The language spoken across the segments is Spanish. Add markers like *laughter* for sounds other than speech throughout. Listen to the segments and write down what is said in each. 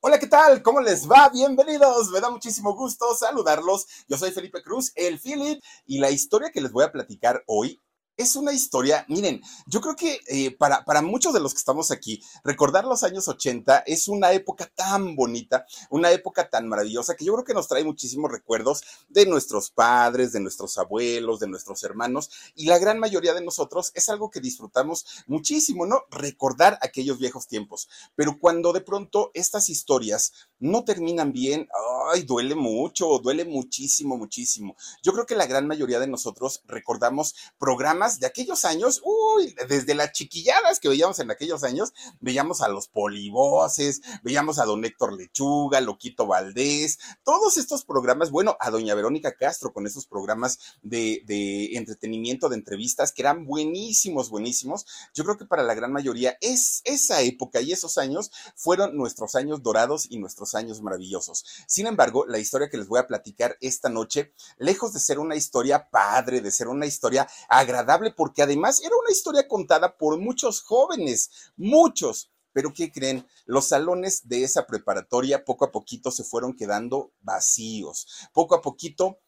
Hola, ¿qué tal? ¿Cómo les va? Bienvenidos. Me da muchísimo gusto saludarlos. Yo soy Felipe Cruz, el Philip, y la historia que les voy a platicar hoy es una historia, miren, yo creo que eh, para, para muchos de los que estamos aquí, recordar los años 80 es una época tan bonita, una época tan maravillosa que yo creo que nos trae muchísimos recuerdos de nuestros padres, de nuestros abuelos, de nuestros hermanos, y la gran mayoría de nosotros es algo que disfrutamos muchísimo, ¿no? Recordar aquellos viejos tiempos. Pero cuando de pronto estas historias no terminan bien, ay, duele mucho, duele muchísimo, muchísimo. Yo creo que la gran mayoría de nosotros recordamos programas de aquellos años, uy, desde las chiquilladas que veíamos en aquellos años, veíamos a los polivoces, veíamos a don Héctor Lechuga, Loquito Valdés, todos estos programas, bueno, a doña Verónica Castro con esos programas de, de entretenimiento, de entrevistas, que eran buenísimos, buenísimos. Yo creo que para la gran mayoría es esa época y esos años fueron nuestros años dorados y nuestros años maravillosos. Sin embargo, la historia que les voy a platicar esta noche, lejos de ser una historia padre, de ser una historia agradable, porque además era una historia contada por muchos jóvenes, muchos. Pero ¿qué creen? Los salones de esa preparatoria poco a poquito se fueron quedando vacíos. Poco a poquito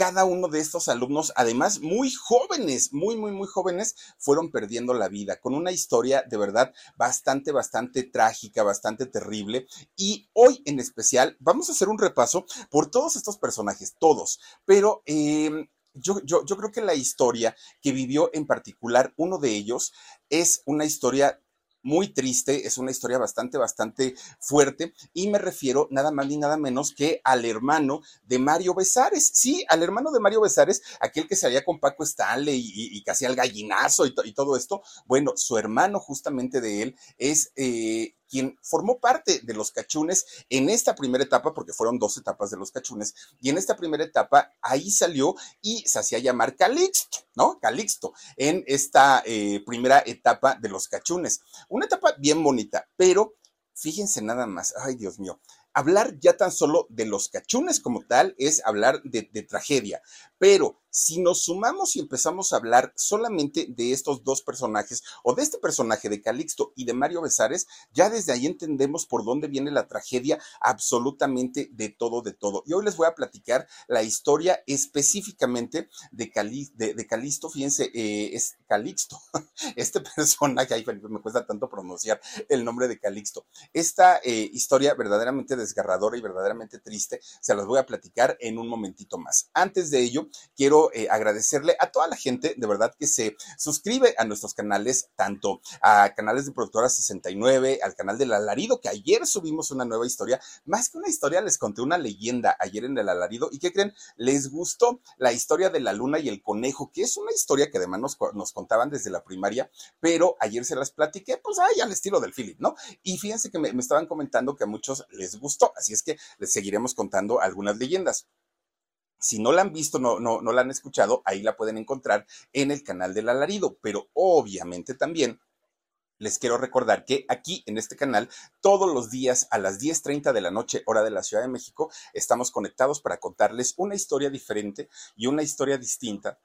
cada uno de estos alumnos, además muy jóvenes, muy, muy, muy jóvenes, fueron perdiendo la vida con una historia de verdad bastante, bastante trágica, bastante terrible. Y hoy en especial vamos a hacer un repaso por todos estos personajes, todos, pero... Eh, yo, yo, yo creo que la historia que vivió en particular uno de ellos es una historia muy triste, es una historia bastante, bastante fuerte y me refiero nada más ni nada menos que al hermano de Mario Besares, sí, al hermano de Mario Besares, aquel que salía con Paco Stanley y, que hacía el gallinazo y, y, todo esto, bueno, su hermano justamente de él es eh, quien formó parte de los cachunes en esta primera etapa, porque fueron dos etapas de los cachunes, y en esta primera etapa ahí salió y se hacía llamar Calixto, ¿no? Calixto, en esta eh, primera etapa de los cachunes. Una etapa bien bonita, pero fíjense nada más, ay Dios mío, hablar ya tan solo de los cachunes como tal es hablar de, de tragedia, pero si nos sumamos y empezamos a hablar solamente de estos dos personajes o de este personaje de Calixto y de Mario Besares, ya desde ahí entendemos por dónde viene la tragedia absolutamente de todo, de todo. Y hoy les voy a platicar la historia específicamente de, Cali, de, de Calixto, fíjense, eh, es Calixto, *laughs* este personaje, ay Felipe, me cuesta tanto pronunciar el nombre de Calixto. Esta eh, historia verdaderamente desgarradora y verdaderamente triste, se las voy a platicar en un momentito más. Antes de ello, quiero eh, agradecerle a toda la gente, de verdad, que se suscribe a nuestros canales, tanto a canales de Productora 69, al canal del Alarido, que ayer subimos una nueva historia. Más que una historia, les conté una leyenda ayer en el Alarido. ¿Y qué creen? Les gustó la historia de la luna y el conejo, que es una historia que además nos, nos contaban desde la primaria, pero ayer se las platiqué, pues, ay, al estilo del Philip, ¿no? Y fíjense que me, me estaban comentando que a muchos les gustó, así es que les seguiremos contando algunas leyendas. Si no la han visto, no, no, no la han escuchado, ahí la pueden encontrar en el canal del alarido. Pero obviamente también les quiero recordar que aquí en este canal, todos los días a las 10.30 de la noche, hora de la Ciudad de México, estamos conectados para contarles una historia diferente y una historia distinta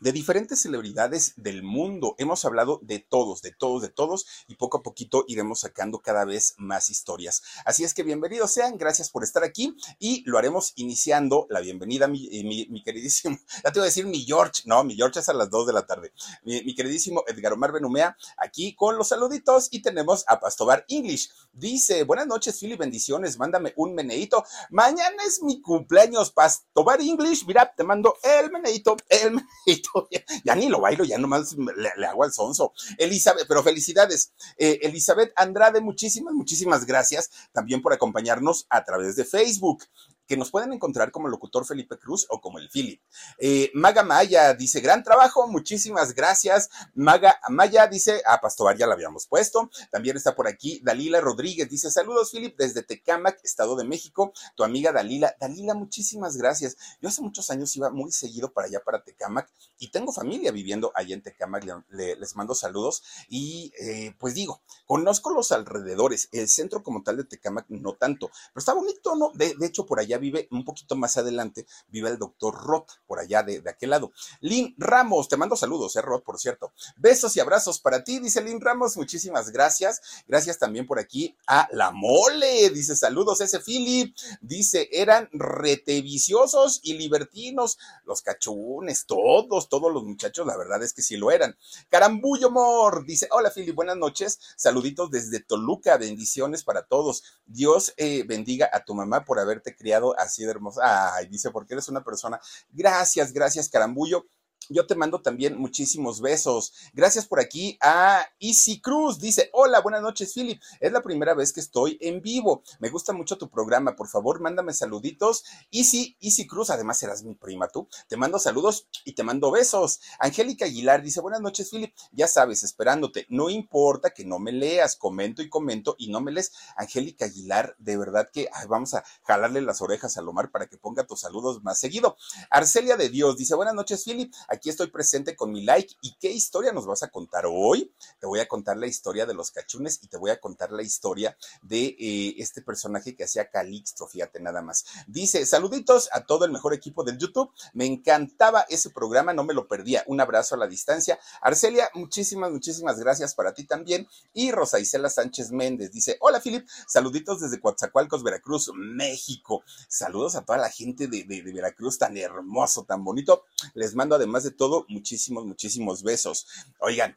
de diferentes celebridades del mundo. Hemos hablado de todos, de todos, de todos, y poco a poquito iremos sacando cada vez más historias. Así es que bienvenidos sean, gracias por estar aquí y lo haremos iniciando la bienvenida, mi, eh, queridísimo, *laughs* ya te voy a decir mi George, no, mi George es a las 2 de la tarde, mi, queridísimo Edgar Omar Benumea, aquí con los saluditos y tenemos a Pastobar English. Dice, buenas noches, Philly, bendiciones, mándame un meneito. Mañana es mi cumpleaños, Pastobar English, mira, te mando el meneito, el meneito *laughs* ya ni lo bailo, ya nomás le, hago al sonso. Elizabeth, pero felicidades. Eh, Elizabeth Andrade, muchísimas, muchísimas gracias también por acompañarnos a través de Facebook que nos pueden encontrar como locutor Felipe Cruz o como el Philip. Eh, Maga Maya dice, gran trabajo, muchísimas gracias. Maga Maya dice, a Pastobar ya la habíamos puesto. También está por aquí Dalila Rodríguez, dice, saludos Philip desde Tecámac, Estado de México. Tu amiga Dalila. Dalila, muchísimas gracias. Yo hace muchos años iba muy seguido para allá, para Tecámac, y tengo familia viviendo allá en Tecámac. les mando saludos y eh, pues digo, conozco los alrededores, el centro como tal de Tecámac no tanto, pero está bonito, ¿no? de hecho, por allá vive un poquito más adelante, vive el doctor Roth, por allá de, aquel lado. Lynn Ramos, te mando saludos, eh, Roth, por cierto. Besos y abrazos para ti, dice Lynn Ramos, muchísimas gracias. Gracias también por aquí a La Mole, dice saludos, ese Philip, dice, eran reteviciosos y libertinos, los cachunes, todos, todos los muchachos, la verdad es que sí lo eran. Carambullo Mor, dice, hola Philip, buenas noches, saluditos desde Toluca, bendiciones para todos. Dios eh, bendiga a tu mamá por haberte criado así de hermosa. Ay, dice, porque eres una persona. Gracias, gracias, Carambullo. Yo te mando también muchísimos besos. Gracias por aquí a Easy Cruz. Dice, hola, buenas noches, Philip. Es la primera vez que estoy en vivo. Me gusta mucho tu programa. Por favor, mándame saluditos. Easy, Easy Cruz, además serás mi prima tú. Te mando saludos y te mando besos. Angélica Aguilar dice, buenas noches, Philip. Ya sabes, esperándote. No importa que no me leas. Comento y comento y no me lees. Angélica Aguilar, de verdad que vamos a jalarle las orejas a Lomar para que ponga tus saludos más seguido. Arcelia de Dios dice, buenas noches, Philip. Estoy presente con mi like. ¿Y qué historia nos vas a contar hoy? Te voy a contar la historia de los cachunes y te voy a contar la historia de eh, este personaje que hacía Calixto, fíjate nada más. Dice, saluditos a todo el mejor equipo del YouTube. Me encantaba ese programa, no me lo perdía. Un abrazo a la distancia. Arcelia, muchísimas, muchísimas gracias para ti también. Y Rosa Isela Sánchez Méndez dice, hola Filip, saluditos desde Coatzacoalcos, Veracruz, México. Saludos a toda la gente de, de Veracruz, tan hermoso, tan bonito. Les mando además de todo, muchísimos, muchísimos besos. Oigan,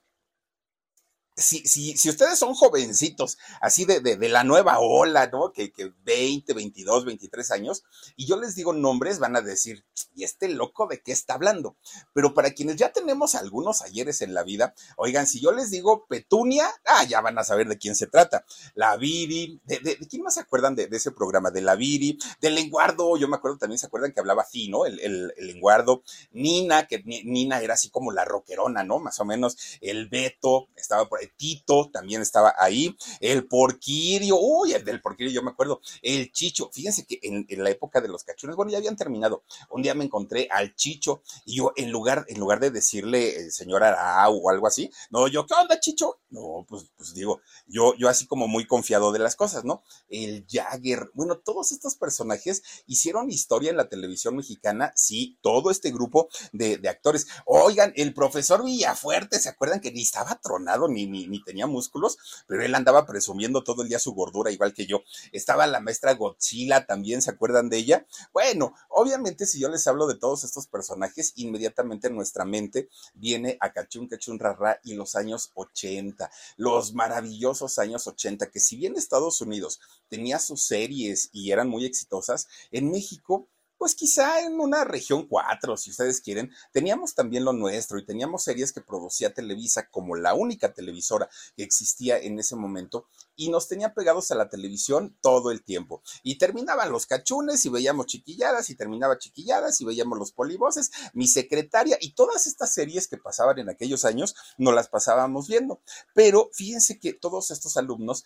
si, si, si ustedes son jovencitos, así de, de, la nueva ola, ¿no? Que, que 20, 22, 23 años, y yo les digo nombres, van a decir, ¿y este loco de qué está hablando? Pero para quienes ya tenemos algunos ayeres en la vida, oigan, si yo les digo Petunia, ah, ya van a saber de quién se trata. La Viri, ¿de, de, quién más se acuerdan de, ese programa? De la Viri, del lenguardo, yo me acuerdo también, ¿se acuerdan que hablaba así, ¿no? El, el, el lenguardo, Nina, que Nina era así como la roquerona, ¿no? Más o menos, el Beto, estaba por Tito también estaba ahí, el Porquirio, uy, el del Porquirio yo me acuerdo, el Chicho, fíjense que en, la época de los cachunes, bueno, ya habían terminado, un día me encontré al Chicho y yo en lugar, en lugar de decirle el señor o algo así, no, yo, ¿qué onda, Chicho? No, pues, pues digo, yo, yo así como muy confiado de las cosas, ¿no? El Jagger, bueno, todos estos personajes hicieron historia en la televisión mexicana, sí, todo este grupo de, de actores. Oigan, el profesor Villafuerte, ¿se acuerdan que ni estaba tronado ni, ni, tenía músculos, pero él andaba presumiendo todo el día su gordura, igual que yo. Estaba la maestra Godzilla también, ¿se acuerdan de ella? Bueno, obviamente si yo les hablo de todos estos personajes, inmediatamente en nuestra mente viene a Cachun Cachun Rara y los años 80, los maravillosos años 80, que si bien Estados Unidos tenía sus series y eran muy exitosas, en México pues quizá en una región 4, si ustedes quieren, teníamos también lo nuestro y teníamos series que producía Televisa como la única televisora que existía en ese momento y nos tenía pegados a la televisión todo el tiempo. Y terminaban los cachunes y veíamos chiquilladas y terminaba chiquilladas y veíamos los polivoces, mi secretaria y todas estas series que pasaban en aquellos años, no las pasábamos viendo. Pero fíjense que todos estos alumnos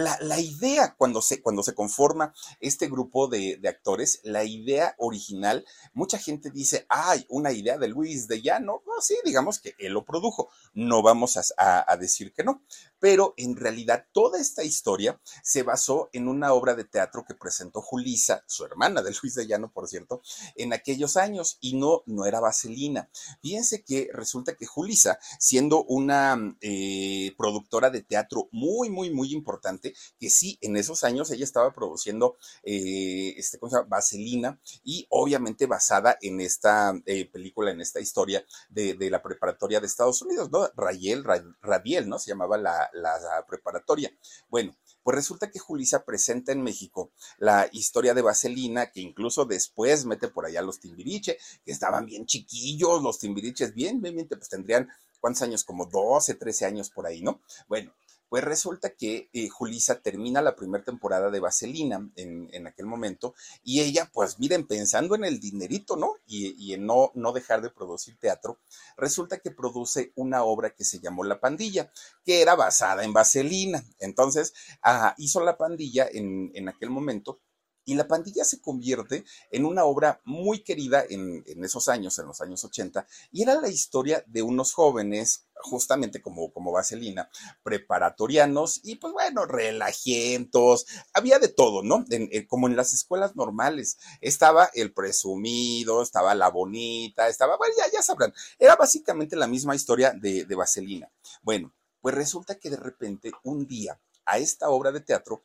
la, idea cuando se, cuando se conforma este grupo de, actores, la idea original, mucha gente dice, ay, una idea de Luis de Llano, sí, digamos que él lo produjo, no vamos a, decir que no, pero en realidad toda esta historia se basó en una obra de teatro que presentó Julisa, su hermana de Luis de Llano, por cierto, en aquellos años, y no, no era Vaselina. Fíjense que resulta que Julisa, siendo una eh, productora de teatro muy, muy, muy importante, que sí, en esos años ella estaba produciendo eh, este, ¿cómo se llama? Vaselina, y obviamente basada en esta eh, película, en esta historia de, la preparatoria de Estados Unidos, ¿no? Rayel, Radiel, ¿no? Se llamaba la, la preparatoria. Bueno, pues resulta que Julisa presenta en México la historia de Vaselina, que incluso después mete por allá los Timbiriche, que estaban bien chiquillos, los Timbiriches, bien, bien, bien, pues tendrían, ¿cuántos años? Como 12, 13 años por ahí, ¿no? Bueno, pues resulta que eh, Julisa termina la primera temporada de Vaselina en, aquel momento y ella, pues miren, pensando en el dinerito, ¿no? Y, en no, no dejar de producir teatro, resulta que produce una obra que se llamó La Pandilla, que era basada en Vaselina. Entonces, hizo La Pandilla en, en aquel momento y La Pandilla se convierte en una obra muy querida en, esos años, en los años 80, y era la historia de unos jóvenes, justamente como, como Vaselina, preparatorianos y pues bueno, relajientos, había de todo, ¿no? como en las escuelas normales, estaba el presumido, estaba la bonita, estaba, bueno, ya, ya sabrán, era básicamente la misma historia de, de Vaselina. Bueno, pues resulta que de repente un día a esta obra de teatro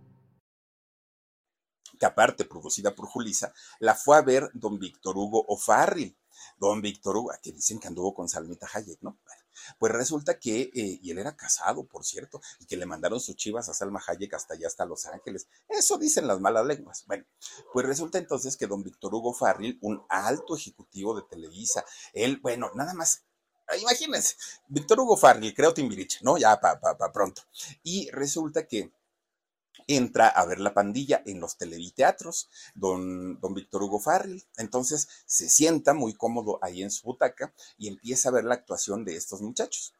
que aparte producida por Julisa, la fue a ver don Víctor Hugo O'Farrill. Don Víctor Hugo, que dicen que anduvo con Salmita Hayek, ¿no? pues resulta que, eh, y él era casado, por cierto, y que le mandaron sus chivas a Salma Hayek hasta allá, hasta Los Ángeles. Eso dicen las malas lenguas. Bueno, pues resulta entonces que don Víctor Hugo Farril, un alto ejecutivo de Televisa, él, bueno, nada más imagínense, Víctor Hugo Farril, creo Timbiriche, ¿no? Ya para pa, pronto. Y resulta que entra a ver la pandilla en los televiteatros, don, don Víctor Hugo Farril. Entonces se sienta muy cómodo ahí en su butaca y empieza a ver la actuación de estos muchachos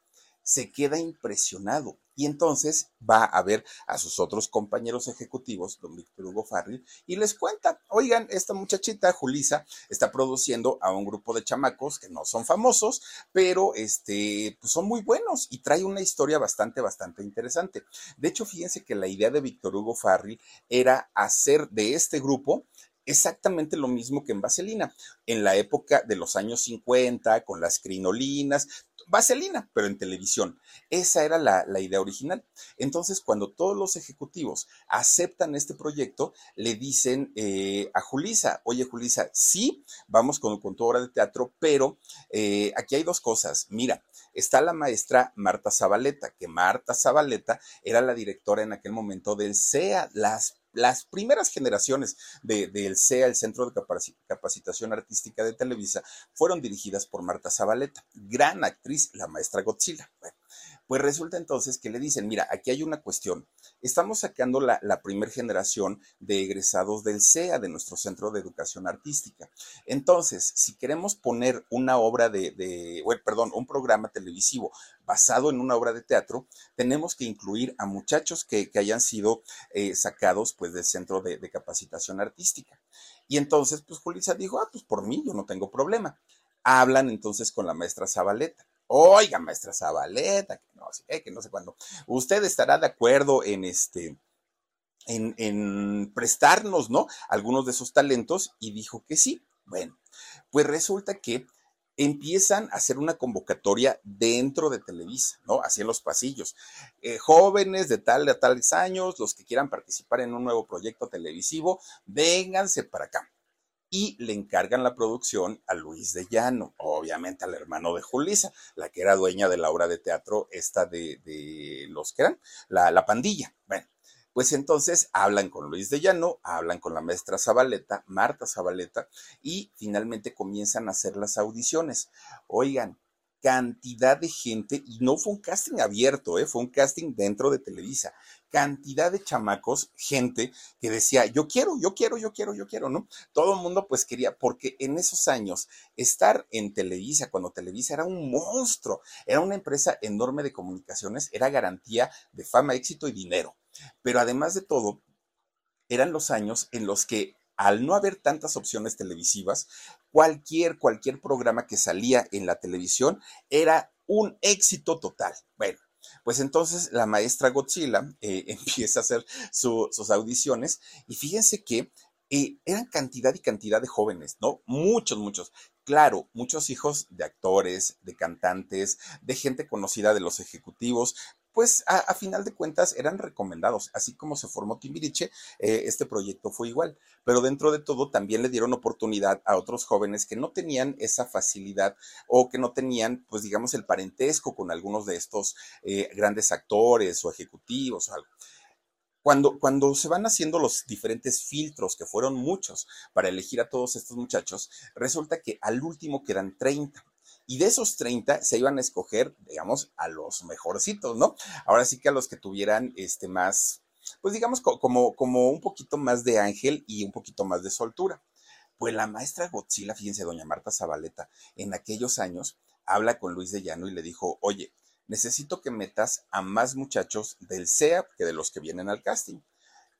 se queda impresionado y entonces va a ver a sus otros compañeros ejecutivos, don Víctor Hugo Farril, y les cuenta, oigan, esta muchachita, Julisa, está produciendo a un grupo de chamacos que no son famosos, pero este, pues son muy buenos y trae una historia bastante, bastante interesante. De hecho, fíjense que la idea de Víctor Hugo Farril era hacer de este grupo exactamente lo mismo que en Vaselina. En la época de los años 50, con las crinolinas, vaselina, pero en televisión. Esa era la, idea original. Entonces, cuando todos los ejecutivos aceptan este proyecto, le dicen eh, a Julisa, oye Julisa, sí, vamos con, con tu obra de teatro, pero eh, aquí hay dos cosas. Mira, está la maestra Marta Zabaleta, que Marta Zabaleta era la directora en aquel momento del CEA, las las primeras generaciones del de, CEA, el Centro de Capacitación Artística de Televisa, fueron dirigidas por Marta Zabaleta, gran actriz, la maestra Godzilla. Pues resulta entonces que le dicen, mira, aquí hay una cuestión. Estamos sacando la, la primer generación de egresados del CEA, de nuestro Centro de Educación Artística. Entonces, si queremos poner una obra de, de perdón, un programa televisivo basado en una obra de teatro, tenemos que incluir a muchachos que, hayan sido eh, sacados pues del Centro de, de Capacitación Artística. Y entonces, pues Julissa dijo, ah, pues por mí, yo no tengo problema. Hablan entonces con la maestra Zabaleta Oiga, maestra Zabaleta, que no sé que no sé cuándo. Usted estará de acuerdo en este. En, en, prestarnos, ¿no? Algunos de esos talentos y dijo que sí. Bueno, pues resulta que empiezan a hacer una convocatoria dentro de Televisa, ¿no? Así en los pasillos. Eh, jóvenes de tal a tales años, los que quieran participar en un nuevo proyecto televisivo, vénganse para acá y le encargan la producción a Luis de Llano, obviamente al hermano de Julisa, la que era dueña de la obra de teatro esta de, los que eran, la, la pandilla. Bueno, pues entonces hablan con Luis de Llano, hablan con la maestra Zabaleta, Marta Zabaleta, y finalmente comienzan a hacer las audiciones. Oigan, cantidad de gente, y no fue un casting abierto, ¿eh? fue un casting dentro de Televisa, cantidad de chamacos, gente que decía, yo quiero, yo quiero, yo quiero, yo quiero, ¿no? Todo el mundo pues quería, porque en esos años estar en Televisa, cuando Televisa era un monstruo, era una empresa enorme de comunicaciones, era garantía de fama, éxito y dinero. Pero además de todo, eran los años en los que al no haber tantas opciones televisivas, cualquier, cualquier programa que salía en la televisión era un éxito total. Bueno, pues entonces la maestra Godzilla eh, *laughs* empieza a hacer sus audiciones y fíjense que eh, eran cantidad y cantidad de jóvenes, ¿no? Muchos, muchos. Claro, muchos hijos de actores, de cantantes, de gente conocida de los ejecutivos, pues a, final de cuentas eran recomendados. Así como se formó Timbiriche, eh, este proyecto fue igual. Pero dentro de todo también le dieron oportunidad a otros jóvenes que no tenían esa facilidad o que no tenían, pues digamos, el parentesco con algunos de estos eh, grandes actores o ejecutivos o algo. Cuando, cuando, se van haciendo los diferentes filtros, que fueron muchos, para elegir a todos estos muchachos, resulta que al último quedan 30 y de esos 30 se iban a escoger, digamos, a los mejorcitos, ¿no? Ahora sí que a los que tuvieran este más, pues digamos, como, como un poquito más de ángel y un poquito más de soltura. Pues la maestra Godzilla, fíjense, doña Marta Zabaleta, en aquellos años habla con Luis de Llano y le dijo, oye, necesito que metas a más muchachos del CEA que de los que vienen al casting.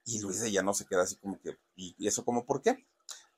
Y Luis de Llano se queda así como que, ¿y eso como por qué?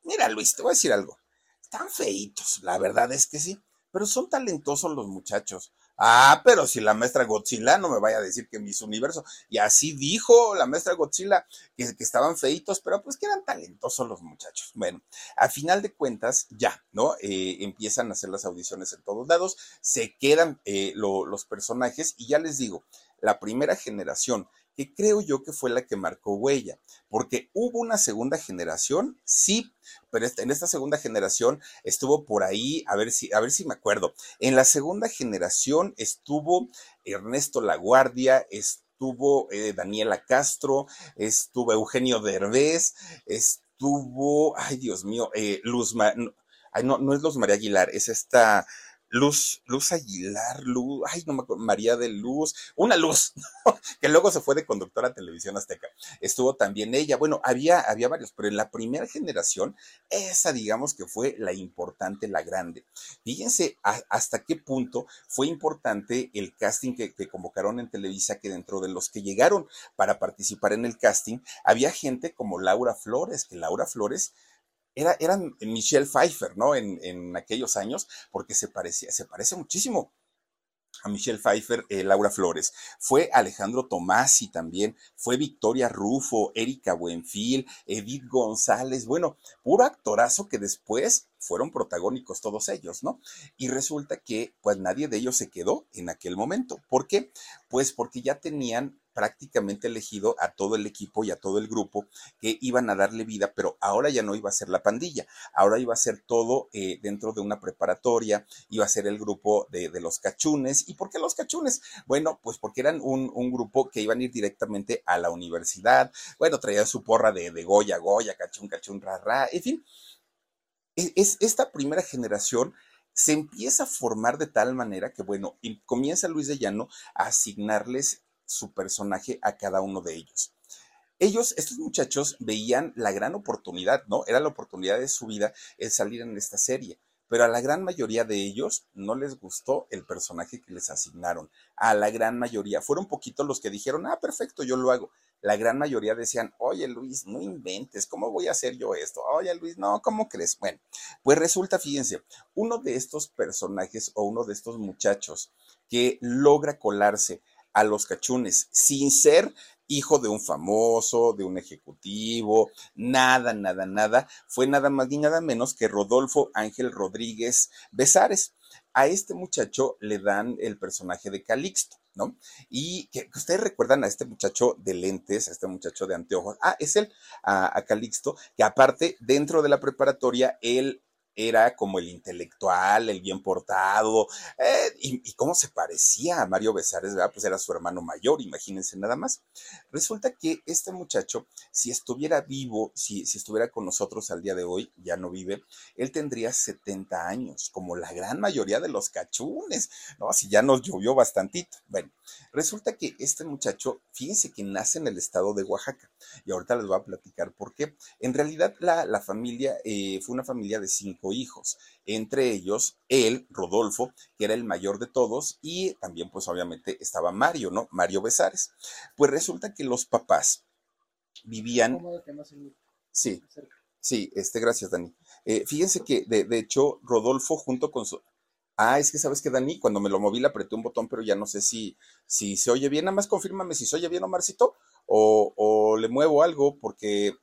Mira, Luis, te voy a decir algo. Están feitos, la verdad es que sí pero son talentosos los muchachos. Ah, pero si la maestra Godzilla no me vaya a decir que mis universo. Y así dijo la maestra Godzilla que, estaban feitos, pero pues que eran talentosos los muchachos. Bueno, a final de cuentas, ya, ¿no? Eh, empiezan a hacer las audiciones en todos lados, se quedan eh, los personajes y ya les digo, la primera generación que creo yo que fue la que marcó huella, porque hubo una segunda generación, sí, pero en esta segunda generación estuvo por ahí, a ver si, a ver si me acuerdo. En la segunda generación estuvo Ernesto Laguardia, estuvo eh, Daniela Castro, estuvo Eugenio Derbez, estuvo, ay Dios mío, eh, Luz, ay, no, no es Luz María Aguilar, es esta Luz, Luz Aguilar, Luz, ay, no me acuerdo, María de Luz, una luz, *laughs* que luego se fue de conductora a Televisión Azteca. Estuvo también ella, bueno, había, había varios, pero en la primera generación, esa digamos que fue la importante, la grande. Fíjense hasta qué punto fue importante el casting que, que convocaron en Televisa, que dentro de los que llegaron para participar en el casting, había gente como Laura Flores, que Laura Flores era, eran Michelle Pfeiffer, ¿no? En, en aquellos años, porque se parecía, se parece muchísimo a Michelle Pfeiffer, eh, Laura Flores, fue Alejandro Tomasi también, fue Victoria Rufo, Erika Buenfil, Edith González, bueno, puro actorazo que después fueron protagónicos todos ellos, ¿no? Y resulta que pues nadie de ellos se quedó en aquel momento. ¿Por qué? Pues porque ya tenían prácticamente elegido a todo el equipo y a todo el grupo que iban a darle vida, pero ahora ya no iba a ser la pandilla, ahora iba a ser todo eh, dentro de una preparatoria, iba a ser el grupo de, los cachunes. ¿Y por qué los cachunes? Bueno, pues porque eran un, grupo que iban a ir directamente a la universidad, bueno, traían su porra de, de Goya, Goya, cachún, cachún, ra, en fin. E, es, esta primera generación se empieza a formar de tal manera que, bueno, comienza Luis de Llano a asignarles su personaje a cada uno de ellos. Ellos, estos muchachos, veían la gran oportunidad, ¿no? Era la oportunidad de su vida el salir en esta serie. Pero a la gran mayoría de ellos no les gustó el personaje que les asignaron. A la gran mayoría. Fueron poquitos los que dijeron, ah, perfecto, yo lo hago. La gran mayoría decían, oye Luis, no inventes, ¿cómo voy a hacer yo esto? Oye Luis, no, ¿cómo crees? Bueno, pues resulta, fíjense, uno de estos personajes o uno de estos muchachos que logra colarse a los cachunes sin ser hijo de un famoso, de un ejecutivo, nada, nada, nada, fue nada más ni nada menos que Rodolfo Ángel Rodríguez Besares. A este muchacho le dan el personaje de Calixto. ¿no? Y que, ustedes recuerdan a este muchacho de lentes, a este muchacho de anteojos, ah, es él, a, a Calixto, que aparte, dentro de la preparatoria, él era como el intelectual, el bien portado, eh, y, cómo se parecía a Mario Besares, ¿verdad? Pues era su hermano mayor, imagínense nada más. Resulta que este muchacho, si estuviera vivo, si, si estuviera con nosotros al día de hoy, ya no vive, él tendría 70 años, como la gran mayoría de los cachunes, ¿no? Si ya nos llovió bastantito. Bueno, resulta que este muchacho, fíjense que nace en el estado de Oaxaca, y ahorita les voy a platicar por qué. En realidad, la, familia eh, fue una familia de cinco hijos, entre ellos él, Rodolfo, que era el mayor de todos, y también pues obviamente estaba Mario, ¿no? Mario Besares. Pues resulta que los papás vivían... Sí, sí, este, gracias Dani. Eh, fíjense que de, hecho Rodolfo junto con su... Ah, es que sabes que Dani, cuando me lo moví le apreté un botón, pero ya no sé si, si se oye bien. Nada más confírmame si se oye bien, Omarcito, o, o le muevo algo, porque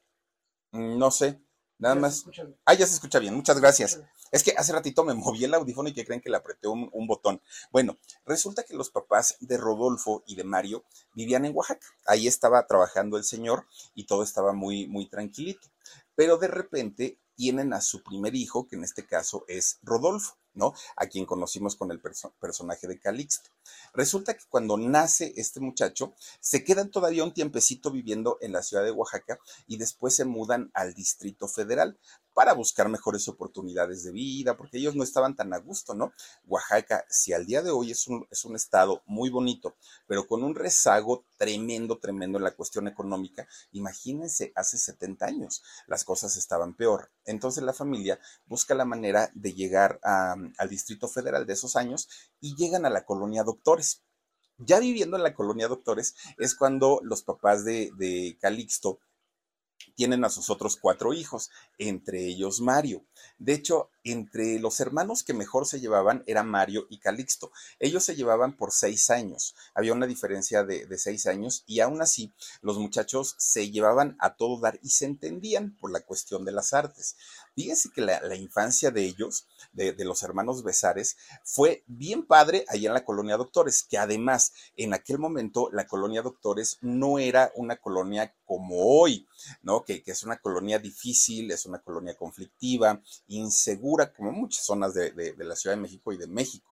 mm, no sé. Nada más. Ah, ya se escucha bien. Muchas gracias. Es que hace ratito me moví el audífono y que creen que le apreté un, un, botón. Bueno, resulta que los papás de Rodolfo y de Mario vivían en Oaxaca. Ahí estaba trabajando el señor y todo estaba muy, muy tranquilito. Pero de repente tienen a su primer hijo, que en este caso es Rodolfo. ¿No? A quien conocimos con el personaje de Calixto. Resulta que cuando nace este muchacho, se quedan todavía un tiempecito viviendo en la ciudad de Oaxaca y después se mudan al Distrito Federal para buscar mejores oportunidades de vida, porque ellos no estaban tan a gusto, ¿no? Oaxaca, si al día de hoy es un, es un estado muy bonito, pero con un rezago tremendo, tremendo en la cuestión económica, imagínense, hace 70 años las cosas estaban peor. Entonces la familia busca la manera de llegar al Distrito Federal de esos años y llegan a la colonia Doctores. Ya viviendo en la colonia Doctores es cuando los papás de, de Calixto tienen a sus otros cuatro hijos, entre ellos Mario. De hecho, entre los hermanos que mejor se llevaban eran Mario y Calixto. Ellos se llevaban por seis años. Había una diferencia de, seis años y aún así los muchachos se llevaban a todo dar y se entendían por la cuestión de las artes. Fíjense que la, infancia de ellos, de, los hermanos Besares, fue bien padre ahí en la colonia Doctores, que además en aquel momento la colonia Doctores no era una colonia como hoy, ¿no? Que, es una colonia difícil, es una colonia conflictiva, insegura, como muchas zonas de la Ciudad de México y de México.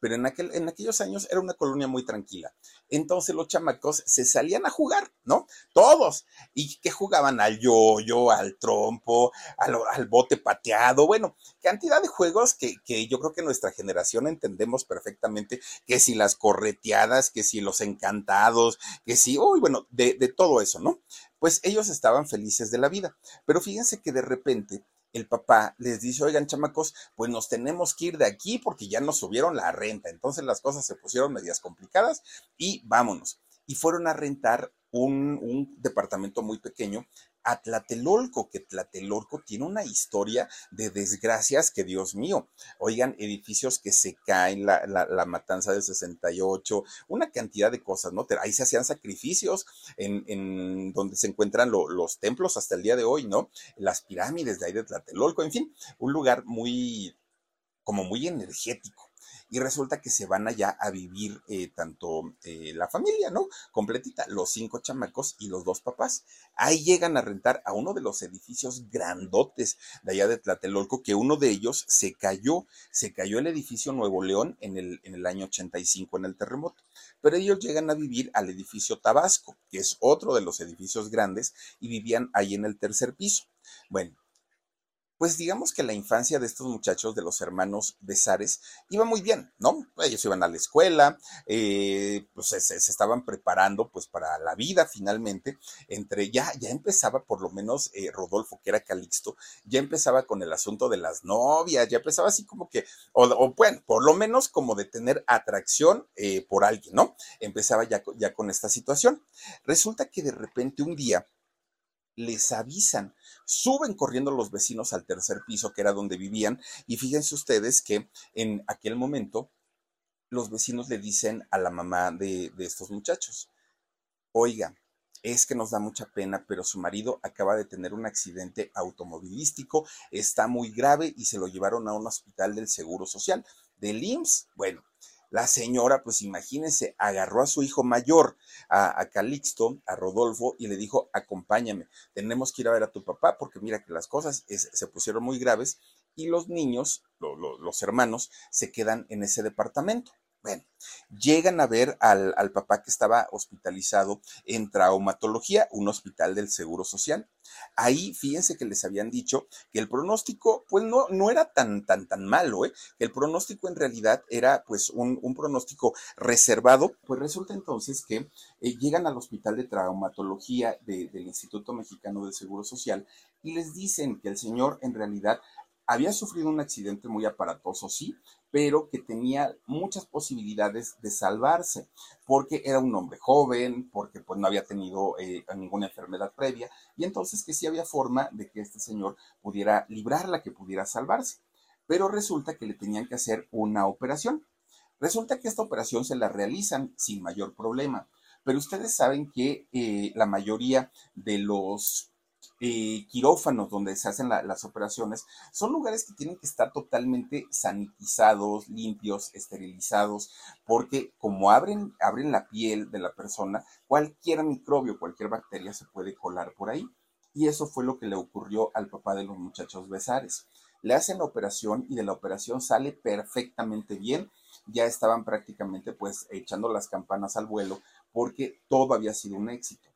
pero en, aquel, en aquellos años era una colonia muy tranquila. Entonces los chamacos se salían a jugar, ¿no? Todos. Y que jugaban al yoyo, al trompo, al, bote pateado, bueno, cantidad de juegos que, que, yo creo que nuestra generación entendemos perfectamente, que si las correteadas, que si los encantados, que si, uy, bueno, de, de todo eso, ¿no? Pues ellos estaban felices de la vida. Pero fíjense que de repente el papá les dice, oigan chamacos, pues nos tenemos que ir de aquí porque ya nos subieron la renta. Entonces las cosas se pusieron medias complicadas y vámonos. Y fueron a rentar un, un departamento muy pequeño a Tlatelolco, que Tlatelolco tiene una historia de desgracias que, Dios mío, oigan, edificios que se caen, la, la, matanza del 68, una cantidad de cosas, ¿no? Ahí se hacían sacrificios en, en donde se encuentran los templos hasta el día de hoy, ¿no? Las pirámides de ahí de Tlatelolco, en fin, un lugar muy, como muy energético y resulta que se van allá a vivir eh, tanto eh, la familia, ¿no? Completita, los cinco chamacos y los dos papás. Ahí llegan a rentar a uno de los edificios grandotes de allá de Tlatelolco, que uno de ellos se cayó, se cayó el edificio Nuevo León en el, en el año 85 en el terremoto. Pero ellos llegan a vivir al edificio Tabasco, que es otro de los edificios grandes, y vivían ahí en el tercer piso. Bueno, pues digamos que la infancia de estos muchachos, de los hermanos Besares, iba muy bien, ¿no? Ellos iban a la escuela, eh, pues se, estaban preparando pues para la vida finalmente, entre ya, ya empezaba por lo menos eh, Rodolfo, que era Calixto, ya empezaba con el asunto de las novias, ya empezaba así como que, o, bueno, por lo menos como de tener atracción eh, por alguien, ¿no? Empezaba ya, ya con esta situación. Resulta que de repente un día, les avisan. Suben corriendo los vecinos al tercer piso, que era donde vivían, y fíjense ustedes que en aquel momento los vecinos le dicen a la mamá de, de estos muchachos, oiga, es que nos da mucha pena, pero su marido acaba de tener un accidente automovilístico, está muy grave y se lo llevaron a un hospital del Seguro Social, del IMSS. Bueno, la señora, pues imagínense, agarró a su hijo mayor, a, Calixto, a Rodolfo, y le dijo, acompáñame, tenemos que ir a ver a tu papá porque mira que las cosas se pusieron muy graves y los niños, los hermanos, se quedan en ese departamento. Bueno, llegan a ver al, papá que estaba hospitalizado en traumatología, un hospital del Seguro Social. Ahí, fíjense que les habían dicho que el pronóstico, pues no, no era tan, tan, tan malo, ¿eh? El pronóstico en realidad era, pues, un, pronóstico reservado. Pues resulta entonces que eh, llegan al hospital de traumatología del Instituto Mexicano del Seguro Social y les dicen que el señor en realidad había sufrido un accidente muy aparatoso, sí, pero que tenía muchas posibilidades de salvarse, porque era un hombre joven, porque pues no había tenido eh, ninguna enfermedad previa, y entonces que sí había forma de que este señor pudiera librarla, que pudiera salvarse. Pero resulta que le tenían que hacer una operación. Resulta que esta operación se la realizan sin mayor problema, pero ustedes saben que eh, la mayoría de los eh, quirófanos donde se hacen las operaciones, son lugares que tienen que estar totalmente sanitizados, limpios, esterilizados, porque como abren, abren la piel de la persona, cualquier microbio, cualquier bacteria se puede colar por ahí. Y eso fue lo que le ocurrió al papá de los muchachos Besares. Le hacen la operación y de la operación sale perfectamente bien. Ya estaban prácticamente pues echando las campanas al vuelo porque todo había sido un éxito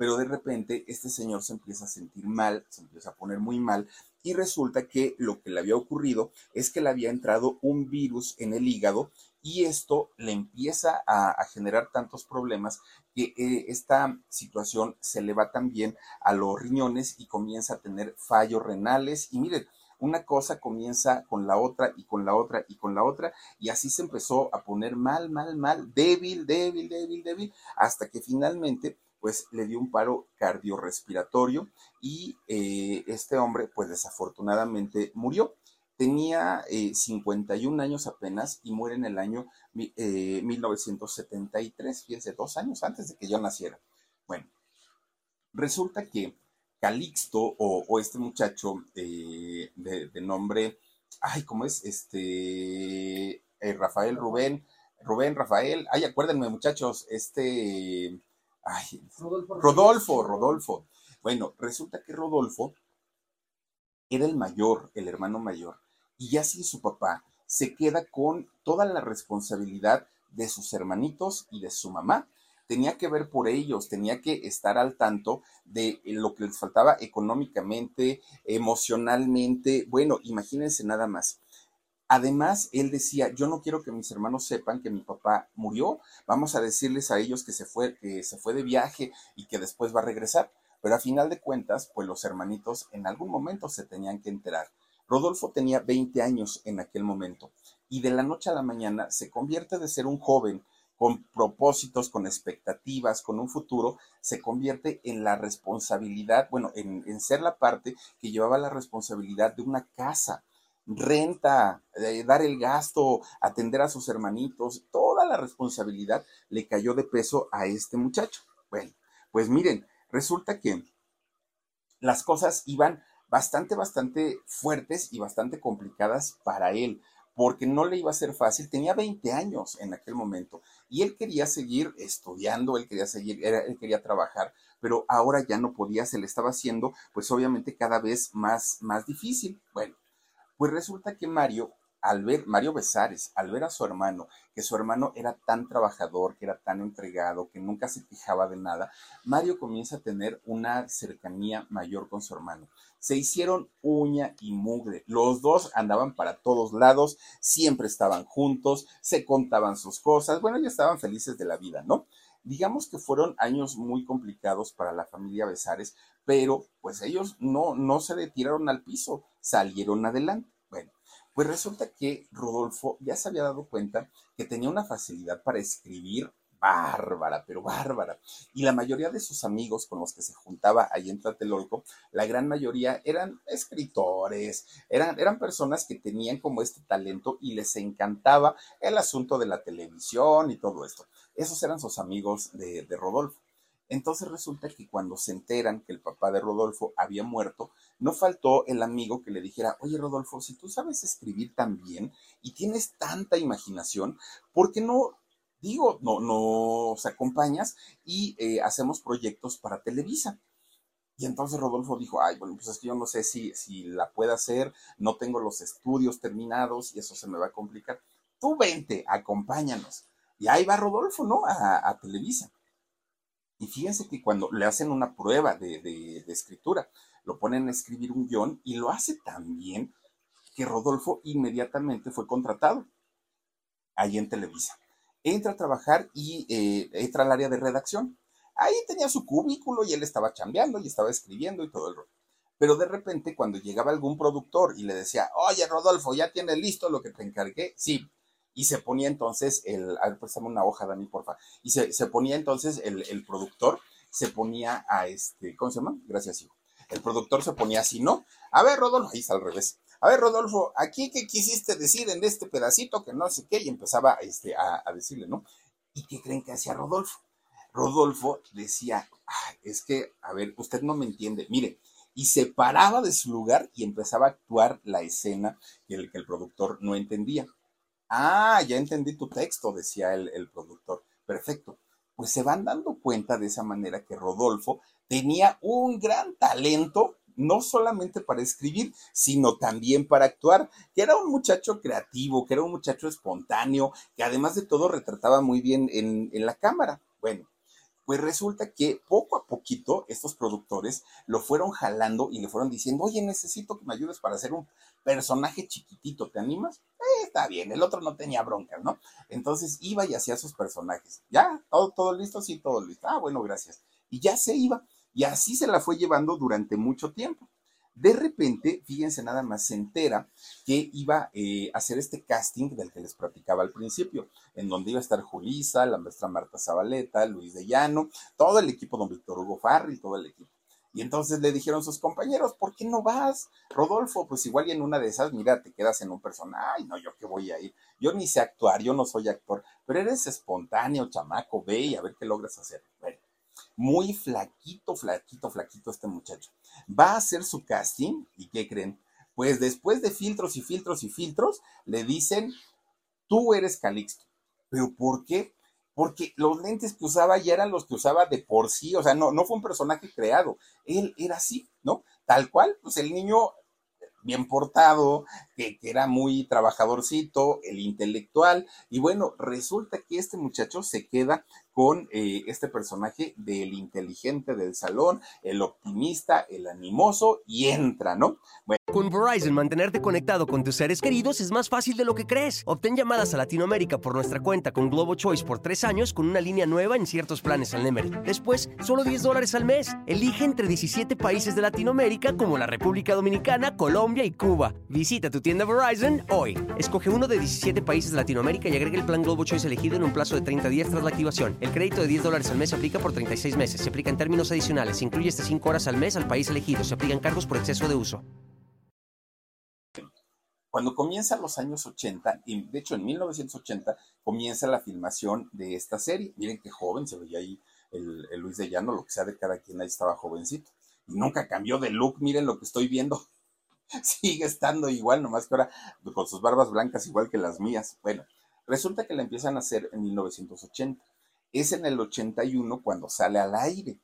pero de repente este señor se empieza a sentir mal, se empieza a poner muy mal y resulta que lo que le había ocurrido es que le había entrado un virus en el hígado y esto le empieza a, generar tantos problemas que eh, esta situación se le va también a los riñones y comienza a tener fallos renales. Y miren, una cosa comienza con la otra y con la otra y con la otra y así se empezó a poner mal, mal, mal, débil, débil, débil, débil, hasta que finalmente pues le dio un paro cardiorrespiratorio y eh, este hombre pues desafortunadamente murió. Tenía 51 eh, años apenas y muere en el año 1973, eh, fíjense, dos años antes de que yo naciera. Bueno, resulta que Calixto o, este muchacho de, de, nombre, ay, ¿cómo es? Este, Rafael Rubén, Rubén, Rafael, ay, acuérdenme muchachos, este, Ay, Rodolfo, Rodolfo, Bueno, resulta que Rodolfo era el mayor, el hermano mayor, y ya sin su papá se queda con toda la responsabilidad de sus hermanitos y de su mamá. Tenía que ver por ellos, tenía que estar al tanto de lo que les faltaba económicamente, emocionalmente. Bueno, imagínense nada más. Además, él decía, yo no quiero que mis hermanos sepan que mi papá murió, vamos a decirles a ellos que se fue, que se fue de viaje y que después va a regresar. Pero a final de cuentas, pues los hermanitos en algún momento se tenían que enterar. Rodolfo tenía 20 años en aquel momento y de la noche a la mañana se convierte de ser un joven con propósitos, con expectativas, con un futuro, se convierte en la responsabilidad, bueno, en, en ser la parte que llevaba la responsabilidad de una casa, renta, eh, dar el gasto, atender a sus hermanitos, toda la responsabilidad le cayó de peso a este muchacho. Bueno, pues miren, resulta que las cosas iban bastante, bastante fuertes y bastante complicadas para él, porque no le iba a ser fácil. Tenía 20 años en aquel momento y él quería seguir estudiando, él quería seguir, él quería trabajar, pero ahora ya no podía, se le estaba haciendo, pues obviamente cada vez más, más difícil. Bueno, pues resulta que Mario, al ver, Mario Besares, al ver a su hermano, que su hermano era tan trabajador, que era tan entregado, que nunca se quejaba de nada, Mario comienza a tener una cercanía mayor con su hermano. Se hicieron uña y mugre. Los dos andaban para todos lados, siempre estaban juntos, se contaban sus cosas, bueno, ya estaban felices de la vida, ¿no? Digamos que fueron años muy complicados para la familia Besares, pero pues ellos no, no se retiraron al piso, salieron adelante. Bueno, pues resulta que Rodolfo ya se había dado cuenta que tenía una facilidad para escribir bárbara, pero bárbara. Y la mayoría de sus amigos con los que se juntaba ahí en Tlatelolco, la gran mayoría eran escritores, eran, eran personas que tenían como este talento y les encantaba el asunto de la televisión y todo esto. Esos eran sus amigos de, de Rodolfo. Entonces resulta que cuando se enteran que el papá de Rodolfo había muerto, no faltó el amigo que le dijera, oye Rodolfo, si tú sabes escribir tan bien y tienes tanta imaginación, ¿por qué no digo, no, nos acompañas y eh, hacemos proyectos para Televisa. Y entonces Rodolfo dijo, ay, bueno, pues es que yo no sé si, si la puedo hacer, no tengo los estudios terminados y eso se me va a complicar. Tú vente, acompáñanos. Y ahí va Rodolfo, ¿no? A, Televisa. Y fíjense que cuando le hacen una prueba de, de escritura, lo ponen a escribir un guion y lo hace tan bien que Rodolfo inmediatamente fue contratado ahí en Televisa entra a trabajar y eh, entra al área de redacción. Ahí tenía su cubículo y él estaba chambeando y estaba escribiendo y todo el rollo. Pero de repente, cuando llegaba algún productor y le decía, oye, Rodolfo, ¿ya tienes listo lo que te encargué? Sí. Y se ponía entonces el, a ver, préstame una hoja, Dani, porfa. Y se, se ponía entonces el, el, productor, se ponía a este, ¿cómo se llama? Gracias, hijo. El productor se ponía así, ¿no? A ver, Rodolfo, ahí está al revés. A ver, Rodolfo, aquí qué quisiste decir en este pedacito que no sé qué, y empezaba este, a, decirle, ¿no? ¿Y qué creen que hacía Rodolfo? Rodolfo decía, es que, a ver, usted no me entiende, mire, y se paraba de su lugar y empezaba a actuar la escena que el, que el productor no entendía. Ah, ya entendí tu texto, decía el, el productor. Perfecto. Pues se van dando cuenta de esa manera que Rodolfo tenía un gran talento no solamente para escribir, sino también para actuar, que era un muchacho creativo, que era un muchacho espontáneo, que además de todo retrataba muy bien en, la cámara. Bueno, pues resulta que poco a poquito estos productores lo fueron jalando y le fueron diciendo, oye, necesito que me ayudes para hacer un personaje chiquitito, ¿te animas? Eh, está bien, el otro no tenía broncas, ¿no? Entonces iba y hacía sus personajes. ¿Ya? ¿Todo, todo listo? Sí, todo listo. Ah, bueno, gracias. Y ya se iba. Y así se la fue llevando durante mucho tiempo. De repente, fíjense nada más, se entera que iba eh, a hacer este casting del que les platicaba al principio, en donde iba a estar Julisa, la maestra Marta Zabaleta, Luis de Llano, todo el equipo, don Víctor Hugo Farri, todo el equipo. Y entonces le dijeron sus compañeros, ¿por qué no vas? Rodolfo, pues igual y en una de esas, mira, te quedas en un personaje. Ay, no, yo qué voy a ir. Yo ni sé actuar, yo no soy actor, pero eres espontáneo, chamaco, ve y a ver qué logras hacer. Muy flaquito, flaquito, flaquito este muchacho. Va a hacer su casting y ¿qué creen? Pues después de filtros y filtros y filtros, le dicen, tú eres Calixto. ¿Pero por qué? Porque los lentes que usaba ya eran los que usaba de por sí, o sea, no, no fue un personaje creado, él era así, ¿no? Tal cual, pues el niño bien portado, que, era muy trabajadorcito, el intelectual, y bueno, resulta que este muchacho se queda con eh, este personaje del inteligente del salón, el optimista, el animoso, y entra, ¿no? Con Verizon, mantenerte conectado con tus seres queridos es más fácil de lo que crees. Obtén llamadas a Latinoamérica por nuestra cuenta con Globo Choice por tres años con una línea nueva en ciertos planes al Nemery. Después, solo 10 dólares al mes. Elige entre 17 países de Latinoamérica como la República Dominicana, Colombia y Cuba. Visita tu tienda Verizon hoy. Escoge uno de 17 países de Latinoamérica y agrega el plan Globo Choice elegido en un plazo de 30 días tras la activación. El crédito de 10 dólares al mes se aplica por 36 meses. Se aplica en términos adicionales. Se incluye hasta 5 horas al mes al país elegido. Se aplican cargos por exceso de uso. Cuando comienzan los años 80, y de hecho en 1980 comienza la filmación de esta serie. Miren qué joven se veía ahí el, Luis de Llano, lo que sea de cada quien ahí estaba jovencito. Y nunca cambió de look, miren lo que estoy viendo. *laughs* Sigue estando igual, nomás que ahora con sus barbas blancas igual que las mías. Bueno, resulta que la empiezan a hacer en 1980. Es en el 81 cuando sale al aire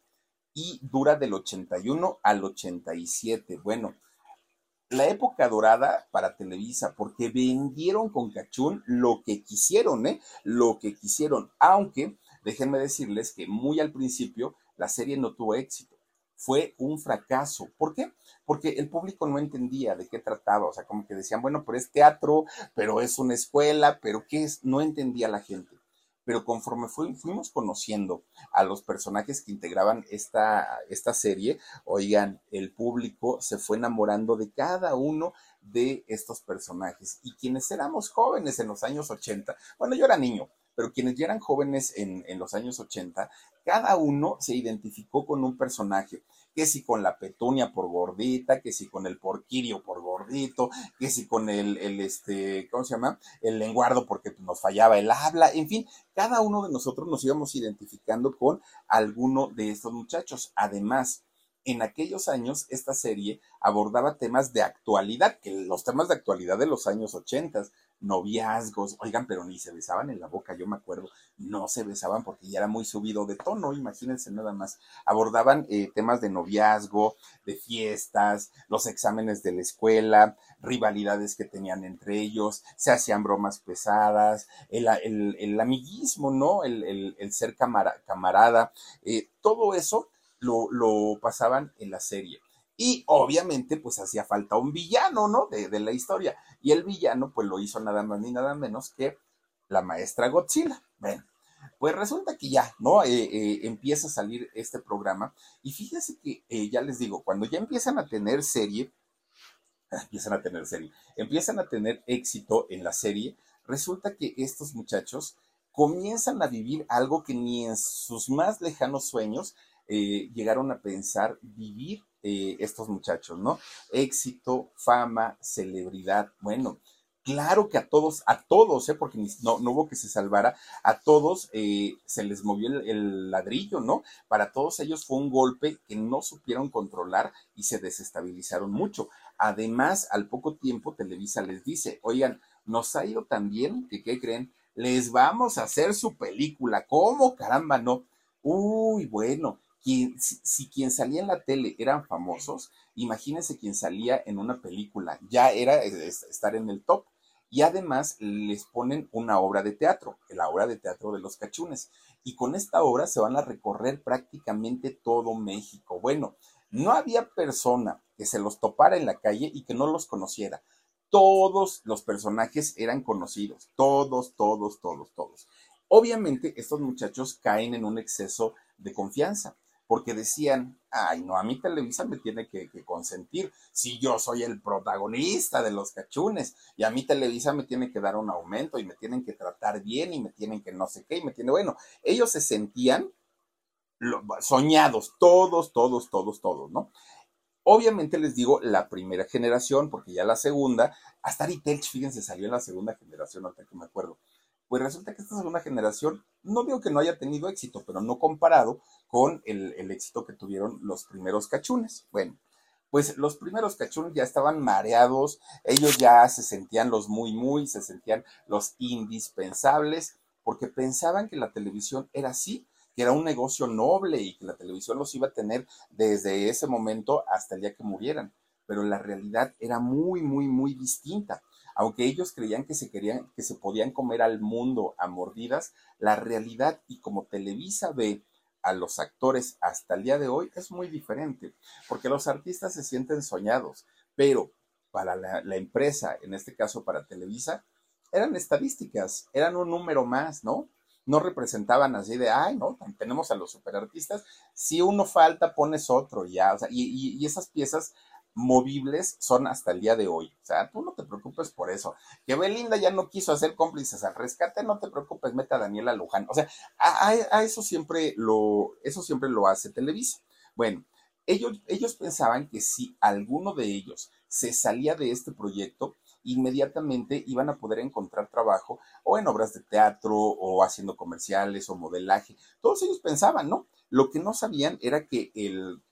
y dura del 81 al 87. Bueno, la época dorada para Televisa, porque vendieron con Cachún lo que quisieron, ¿eh? Lo que quisieron, aunque déjenme decirles que muy al principio la serie no tuvo éxito, fue un fracaso. ¿Por qué? Porque el público no entendía de qué trataba, o sea, como que decían, bueno, pero es teatro, pero es una escuela, pero ¿qué es? No entendía la gente pero conforme fuimos conociendo a los personajes que integraban esta, esta serie, oigan, el público se fue enamorando de cada uno de estos personajes. Y quienes éramos jóvenes en los años 80, bueno, yo era niño, pero quienes ya eran jóvenes en, en los años 80, cada uno se identificó con un personaje que si con la petunia por gordita, que si con el porquirio por gordito, que si con el, el, este, ¿cómo se llama? El lenguardo porque nos fallaba el habla, en fin, cada uno de nosotros nos íbamos identificando con alguno de estos muchachos. Además, en aquellos años esta serie abordaba temas de actualidad, que los temas de actualidad de los años 80, noviazgos, oigan, pero ni se besaban en la boca, yo me acuerdo, no se besaban porque ya era muy subido de tono, imagínense nada más. Abordaban eh, temas de noviazgo, de fiestas, los exámenes de la escuela, rivalidades que tenían entre ellos, se hacían bromas pesadas, el, el, amiguismo, ¿no? El, el ser camarada, eh, todo eso lo, pasaban en la serie. Y obviamente, pues hacía falta un villano, ¿no? De, la historia. Y el villano, pues lo hizo nada más ni nada menos que la maestra Godzilla. Bueno, pues resulta que ya, ¿no? Eh, eh, empieza a salir este programa. Y fíjense que, eh, ya les digo, cuando ya empiezan a tener serie, empiezan a tener serie, empiezan a tener éxito en la serie, resulta que estos muchachos comienzan a vivir algo que ni en sus más lejanos sueños llegaron a pensar vivir eh, estos muchachos, ¿no? Éxito, fama, celebridad. Bueno, claro que a todos, a todos, ¿eh? porque no, no hubo que se salvara, a todos eh, se les movió el, el, ladrillo, ¿no? Para todos ellos fue un golpe que no supieron controlar y se desestabilizaron mucho. Además, al poco tiempo, Televisa les dice, oigan, nos ha ido tan bien que, ¿qué creen? Les vamos a hacer su película. ¿Cómo? Caramba, no. Uy, bueno, si, quien salía en la tele eran famosos, imagínense quien salía en una película, ya era estar en el top. Y además les ponen una obra de teatro, la obra de teatro de los cachunes. Y con esta obra se van a recorrer prácticamente todo México. Bueno, no había persona que se los topara en la calle y que no los conociera. Todos los personajes eran conocidos, todos, todos, todos, todos. Obviamente estos muchachos caen en un exceso de confianza porque decían, ay, no, a mí Televisa me tiene que, consentir si yo soy el protagonista de los cachunes y a mí Televisa me tiene que dar un aumento y me tienen que tratar bien y me tienen que no sé qué y me tiene, bueno, ellos se sentían soñados, todos, todos, todos, todos, ¿no? Obviamente les digo la primera generación, porque ya la segunda, hasta Ari Telch, fíjense, salió en la segunda generación, ahorita que me acuerdo. Pues resulta que esta segunda generación, no digo que no haya tenido éxito, pero no comparado con el, el éxito que tuvieron los primeros cachunes. Bueno, pues los primeros cachunes ya estaban mareados, ellos ya se sentían los muy, muy, se sentían los indispensables, porque pensaban que la televisión era así, que era un negocio noble y que la televisión los iba a tener desde ese momento hasta el día que murieran. Pero la realidad era muy, muy, muy distinta. Aunque ellos creían que se querían, que se podían comer al mundo a mordidas, la realidad y como Televisa ve a los actores hasta el día de hoy es muy diferente, porque los artistas se sienten soñados, pero para la, empresa, en este caso para Televisa, eran estadísticas, eran un número más, ¿no? No representaban así de, ay, no, tenemos a los superartistas, si uno falta, pones otro, ya, o sea, y, y esas piezas movibles son hasta el día de hoy. O sea, tú no te preocupes por eso. Que Belinda ya no quiso hacer cómplices al rescate, no te preocupes, meta a Daniela Luján. O sea, a, a, eso siempre lo, eso siempre lo hace Televisa. Bueno, ellos, ellos pensaban que si alguno de ellos se salía de este proyecto, inmediatamente iban a poder encontrar trabajo o en obras de teatro o haciendo comerciales o modelaje. Todos ellos pensaban, ¿no? Lo que no sabían era que el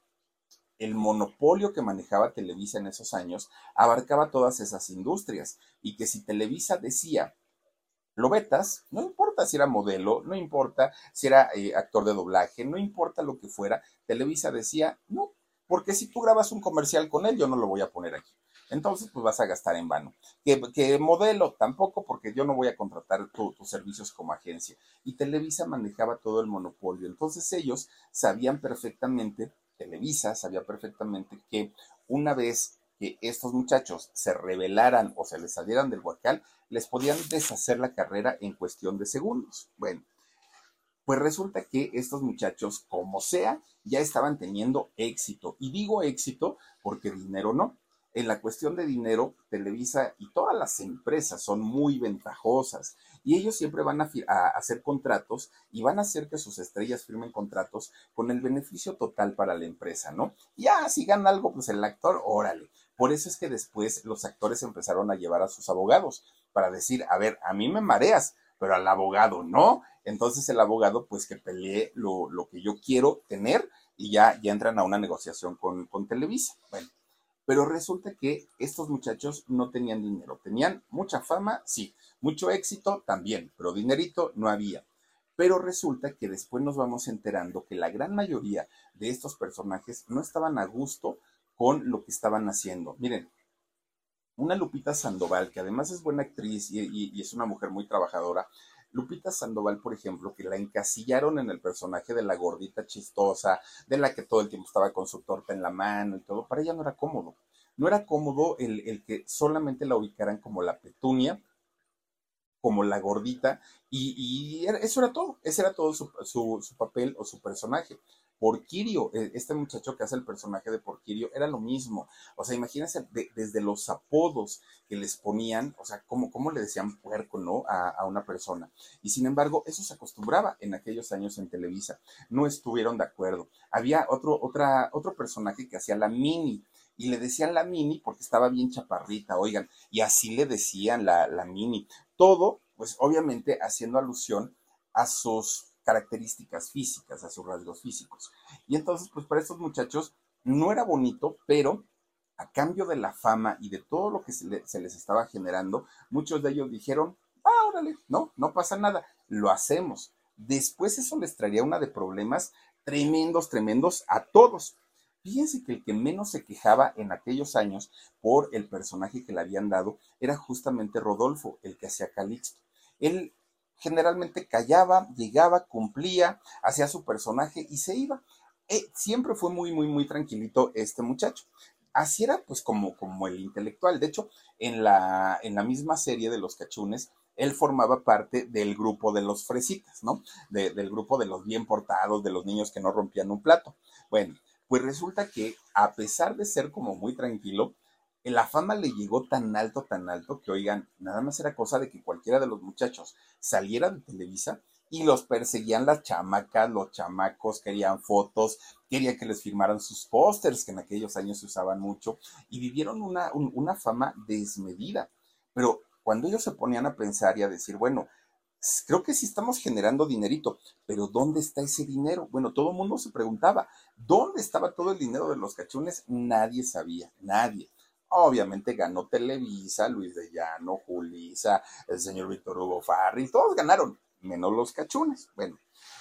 el monopolio que manejaba Televisa en esos años abarcaba todas esas industrias y que si Televisa decía, lo vetas, no importa si era modelo, no importa si era eh, actor de doblaje, no importa lo que fuera, Televisa decía, no, porque si tú grabas un comercial con él, yo no lo voy a poner aquí. Entonces, pues vas a gastar en vano. Que, modelo tampoco, porque yo no voy a contratar tus servicios como agencia. Y Televisa manejaba todo el monopolio. Entonces ellos sabían perfectamente Televisa sabía perfectamente que una vez que estos muchachos se rebelaran o se les salieran del huacal, les podían deshacer la carrera en cuestión de segundos. Bueno, pues resulta que estos muchachos, como sea, ya estaban teniendo éxito. Y digo éxito porque dinero no. En la cuestión de dinero, Televisa y todas las empresas son muy ventajosas y ellos siempre van a, hacer contratos y van a hacer que sus estrellas firmen contratos con el beneficio total para la empresa, ¿no? Ya, si gana algo, pues el actor, órale. Por eso es que después los actores empezaron a llevar a sus abogados para decir, a ver, a mí me mareas, pero al abogado no. Entonces el abogado, pues que pelee lo, que yo quiero tener y ya, ya entran a una negociación con, con Televisa. Bueno, pero resulta que estos muchachos no tenían dinero, tenían mucha fama, sí, mucho éxito también, pero dinerito no había. Pero resulta que después nos vamos enterando que la gran mayoría de estos personajes no estaban a gusto con lo que estaban haciendo. Miren, una Lupita Sandoval, que además es buena actriz y, es una mujer muy trabajadora, Lupita Sandoval, por ejemplo, que la encasillaron en el personaje de la gordita chistosa, de la que todo el tiempo estaba con su torta en la mano y todo, para ella no era cómodo. No era cómodo el, que solamente la ubicaran como la petunia, como la gordita, y, eso era todo, ese era todo su papel o su personaje. Porquirio, e, este muchacho que hace el personaje de Porquirio, era lo mismo. O sea, imagínense desde los apodos que les ponían, o sea, cómo, cómo le decían puerco, ¿no? A, una persona. Y sin embargo, eso se acostumbraba en aquellos años en Televisa. No estuvieron de acuerdo. Había otro, otra, otro personaje que hacía la mini. Y le decían la mini porque estaba bien chaparrita, oigan, y así le decían la, la mini. Todo, pues obviamente haciendo alusión a sus características físicas, a sus rasgos físicos. Y entonces, pues para estos muchachos no era bonito, pero a cambio de la fama y de todo lo que se, les estaba generando, muchos de ellos dijeron, ah, órale, no, no pasa nada, lo hacemos. Después eso les traería una de problemas tremendos, tremendos a todos. Fíjense que el que menos se quejaba en aquellos años por el personaje que le habían dado era justamente Rodolfo, el que hacía Calixto. Él generalmente callaba, llegaba, cumplía, hacía su personaje y se iba. Eh, siempre fue muy, muy, muy tranquilito este muchacho. Así era pues como, como el intelectual. De hecho, en la, en la misma serie de los cachunes, él formaba parte del grupo de los fresitas, ¿no? del grupo de los bien portados, de los niños que no rompían un plato. Bueno, pues resulta que a pesar de ser como muy tranquilo, la fama le llegó tan alto, tan alto, que oigan, nada más era cosa de que cualquiera de los muchachos saliera de Televisa y los perseguían las chamacas, los chamacos querían fotos, querían que les firmaran sus pósters, que en aquellos años se usaban mucho, y vivieron una, una fama desmedida. Pero cuando ellos se ponían a pensar y a decir, bueno, creo que sí estamos generando dinerito, pero ¿dónde está ese dinero? Bueno, todo el mundo se preguntaba, ¿dónde estaba todo el dinero de los cachunes? Nadie sabía, nadie. Obviamente ganó Televisa, Luis de Llano, Julisa, el señor Víctor Hugo Farri, todos ganaron, menos los cachunes. Bueno,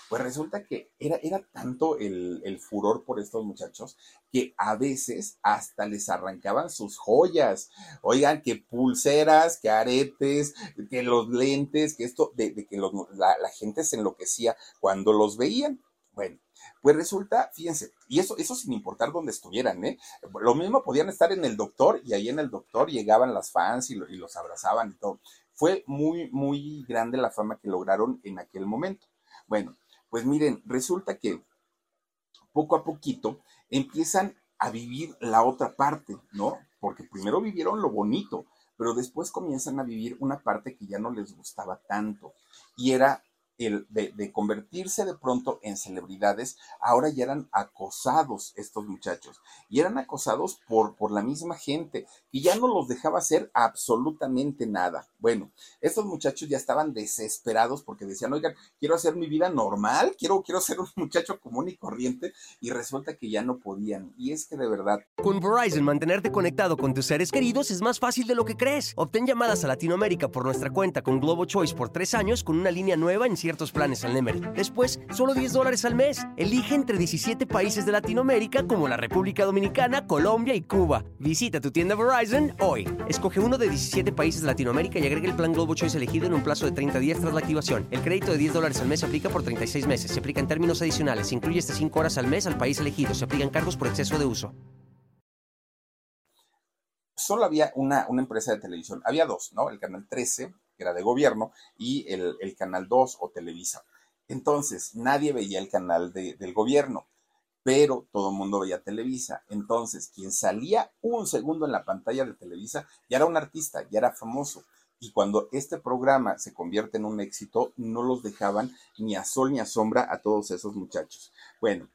pues resulta que era, era tanto el, el, furor por estos muchachos que a veces hasta les arrancaban sus joyas. Oigan, que pulseras, que aretes, que los lentes, que esto, de, que la gente se enloquecía cuando los veían. Bueno, pues resulta, fíjense, y eso, eso sin importar dónde estuvieran, ¿eh? Lo mismo podían estar en el doctor y ahí en el doctor llegaban las fans y, y los abrazaban y todo. Fue muy, muy grande la fama que lograron en aquel momento. Bueno, pues miren, resulta que poco a poquito empiezan a vivir la otra parte, ¿no? Porque primero vivieron lo bonito, pero después comienzan a vivir una parte que ya no les gustaba tanto y era el de, convertirse de pronto en celebridades, ahora ya eran acosados estos muchachos. Y eran acosados por, por la misma gente, y ya no los dejaba hacer absolutamente nada. Bueno, estos muchachos ya estaban desesperados porque decían, oigan, quiero hacer mi vida normal, quiero, quiero ser un muchacho común y corriente, y resulta que ya no podían. Y es que de verdad. Con Verizon, mantenerte conectado con tus seres queridos es más fácil de lo que crees. Obtén llamadas a Latinoamérica por nuestra cuenta con Globo Choice por tres años con una línea nueva en ciertos planes al Nemery. Después, solo 10 dólares al mes. Elige entre 17 países de Latinoamérica como la República Dominicana, Colombia y Cuba. Visita tu tienda Verizon hoy. Escoge uno de 17 países de Latinoamérica y agrega el plan Globo Choice elegido en un plazo de 30 días tras la activación. El crédito de 10 dólares al mes se aplica por 36 meses. Se aplica en términos adicionales. Se incluye hasta 5 horas al mes al país elegido. Se aplican cargos por exceso de uso solo había una, una, empresa de televisión. Había dos, ¿no? El canal 13 que era de gobierno, y el, Canal 2 o Televisa. Entonces, nadie veía el canal del gobierno. pero todo el mundo veía Televisa. Entonces, quien salía un segundo en la pantalla de Televisa ya era un artista, ya era famoso. Y cuando este programa se convierte en un éxito, no los dejaban ni a sol ni a sombra a todos esos muchachos. Bueno,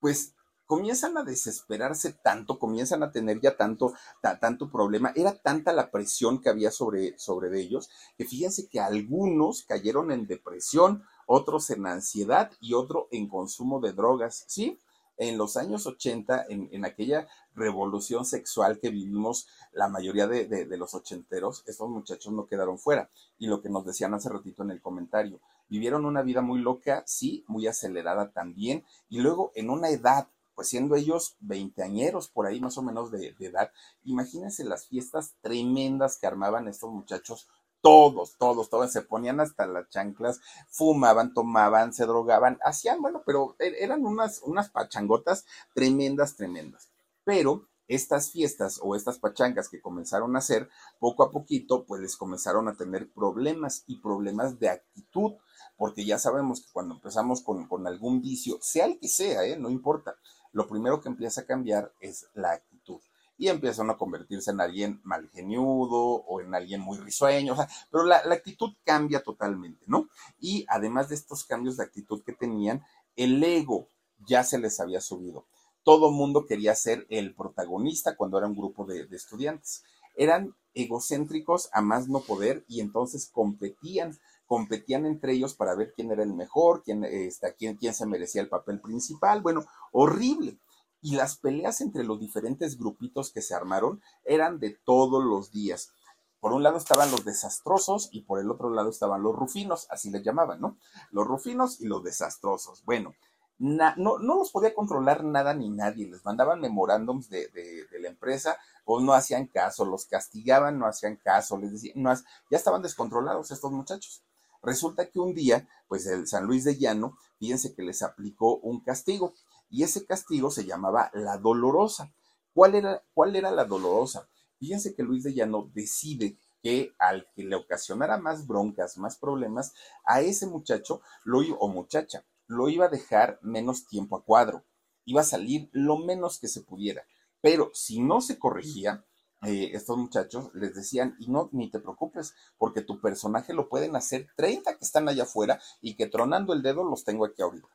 pues comienzan a desesperarse tanto, comienzan a tener ya tanto, tanto problema, era tanta la presión que había sobre, sobre ellos, que fíjense que algunos cayeron en depresión, otros en ansiedad y otro en consumo de drogas, ¿sí? en los años 80, en, aquella revolución sexual que vivimos la mayoría de, de, los ochenteros, estos muchachos no quedaron fuera. Y lo que nos decían hace ratito en el comentario, vivieron una vida muy loca, sí, muy acelerada también, y luego en una edad pues siendo ellos veinteañeros por ahí más o menos de, edad, imagínense las fiestas tremendas que armaban estos muchachos todos, todos, todos se ponían hasta las chanclas, fumaban, tomaban, se drogaban, hacían, bueno, pero e, eran unas, unas pachangotas tremendas, tremendas. Pero estas fiestas o estas pachangas que comenzaron a hacer, poco a poquito, pues les comenzaron a tener problemas y problemas de actitud, porque ya sabemos que cuando empezamos con, con algún vicio, sea el que sea, ¿eh? no importa, lo primero que empieza a cambiar es la actitud y empiezan a convertirse en alguien malgeniudo o en alguien muy risueño, pero la, actitud cambia totalmente, ¿no? Y además de estos cambios de actitud que tenían, el ego ya se les había subido. Todo mundo quería ser el protagonista cuando era un grupo de, estudiantes. Eran egocéntricos a más no poder y entonces competían competían entre ellos para ver quién era el mejor, quién, este, quién, quién se merecía el papel principal. Bueno, horrible y las peleas entre los diferentes grupitos que se armaron eran de todos los días. Por un lado estaban los desastrosos y por el otro lado estaban los rufinos, así les llamaban, ¿no? Los rufinos y los desastrosos. Bueno, no, no los podía controlar nada ni nadie, les mandaban memorándums de, de, la empresa o no hacían caso, los castigaban, no hacían caso, les decían, no, ya estaban descontrolados estos muchachos. Resulta que un día, pues el San Luis de Llano, fíjense que les aplicó un castigo y ese castigo se llamaba la dolorosa. ¿Cuál era, cuál era la dolorosa? Fíjense que Luis de Llano decide que al que le ocasionara más broncas, más problemas, a ese muchacho lo, o muchacha lo iba a dejar menos tiempo a cuadro, iba a salir lo menos que se pudiera. Pero si no se corregía, eh, estos muchachos les decían, y no, ni te preocupes, porque tu personaje lo pueden hacer 30 que están allá afuera y que tronando el dedo los tengo aquí ahorita.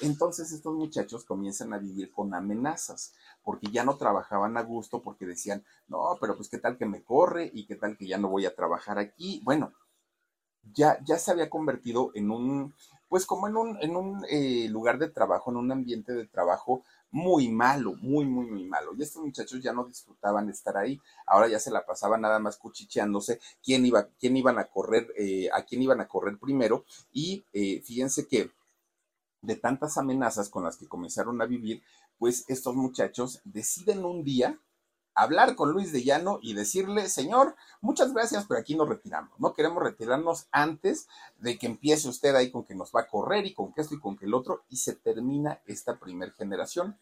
Entonces estos muchachos comienzan a vivir con amenazas, porque ya no trabajaban a gusto, porque decían, no, pero pues qué tal que me corre y qué tal que ya no voy a trabajar aquí. Bueno, ya, ya se había convertido en un, pues como en un, en un eh, lugar de trabajo, en un ambiente de trabajo muy malo, muy, muy, muy malo. Y estos muchachos ya no disfrutaban estar ahí. Ahora ya se la pasaban nada más cuchicheándose quién iba, quién iban a correr, eh, a quién iban a correr primero. Y eh, fíjense que de tantas amenazas con las que comenzaron a vivir, pues estos muchachos deciden un día hablar con Luis de Llano y decirle, señor, muchas gracias, pero aquí nos retiramos. No queremos retirarnos antes de que empiece usted ahí con que nos va a correr y con que esto y con que el otro, y se termina esta primer generación.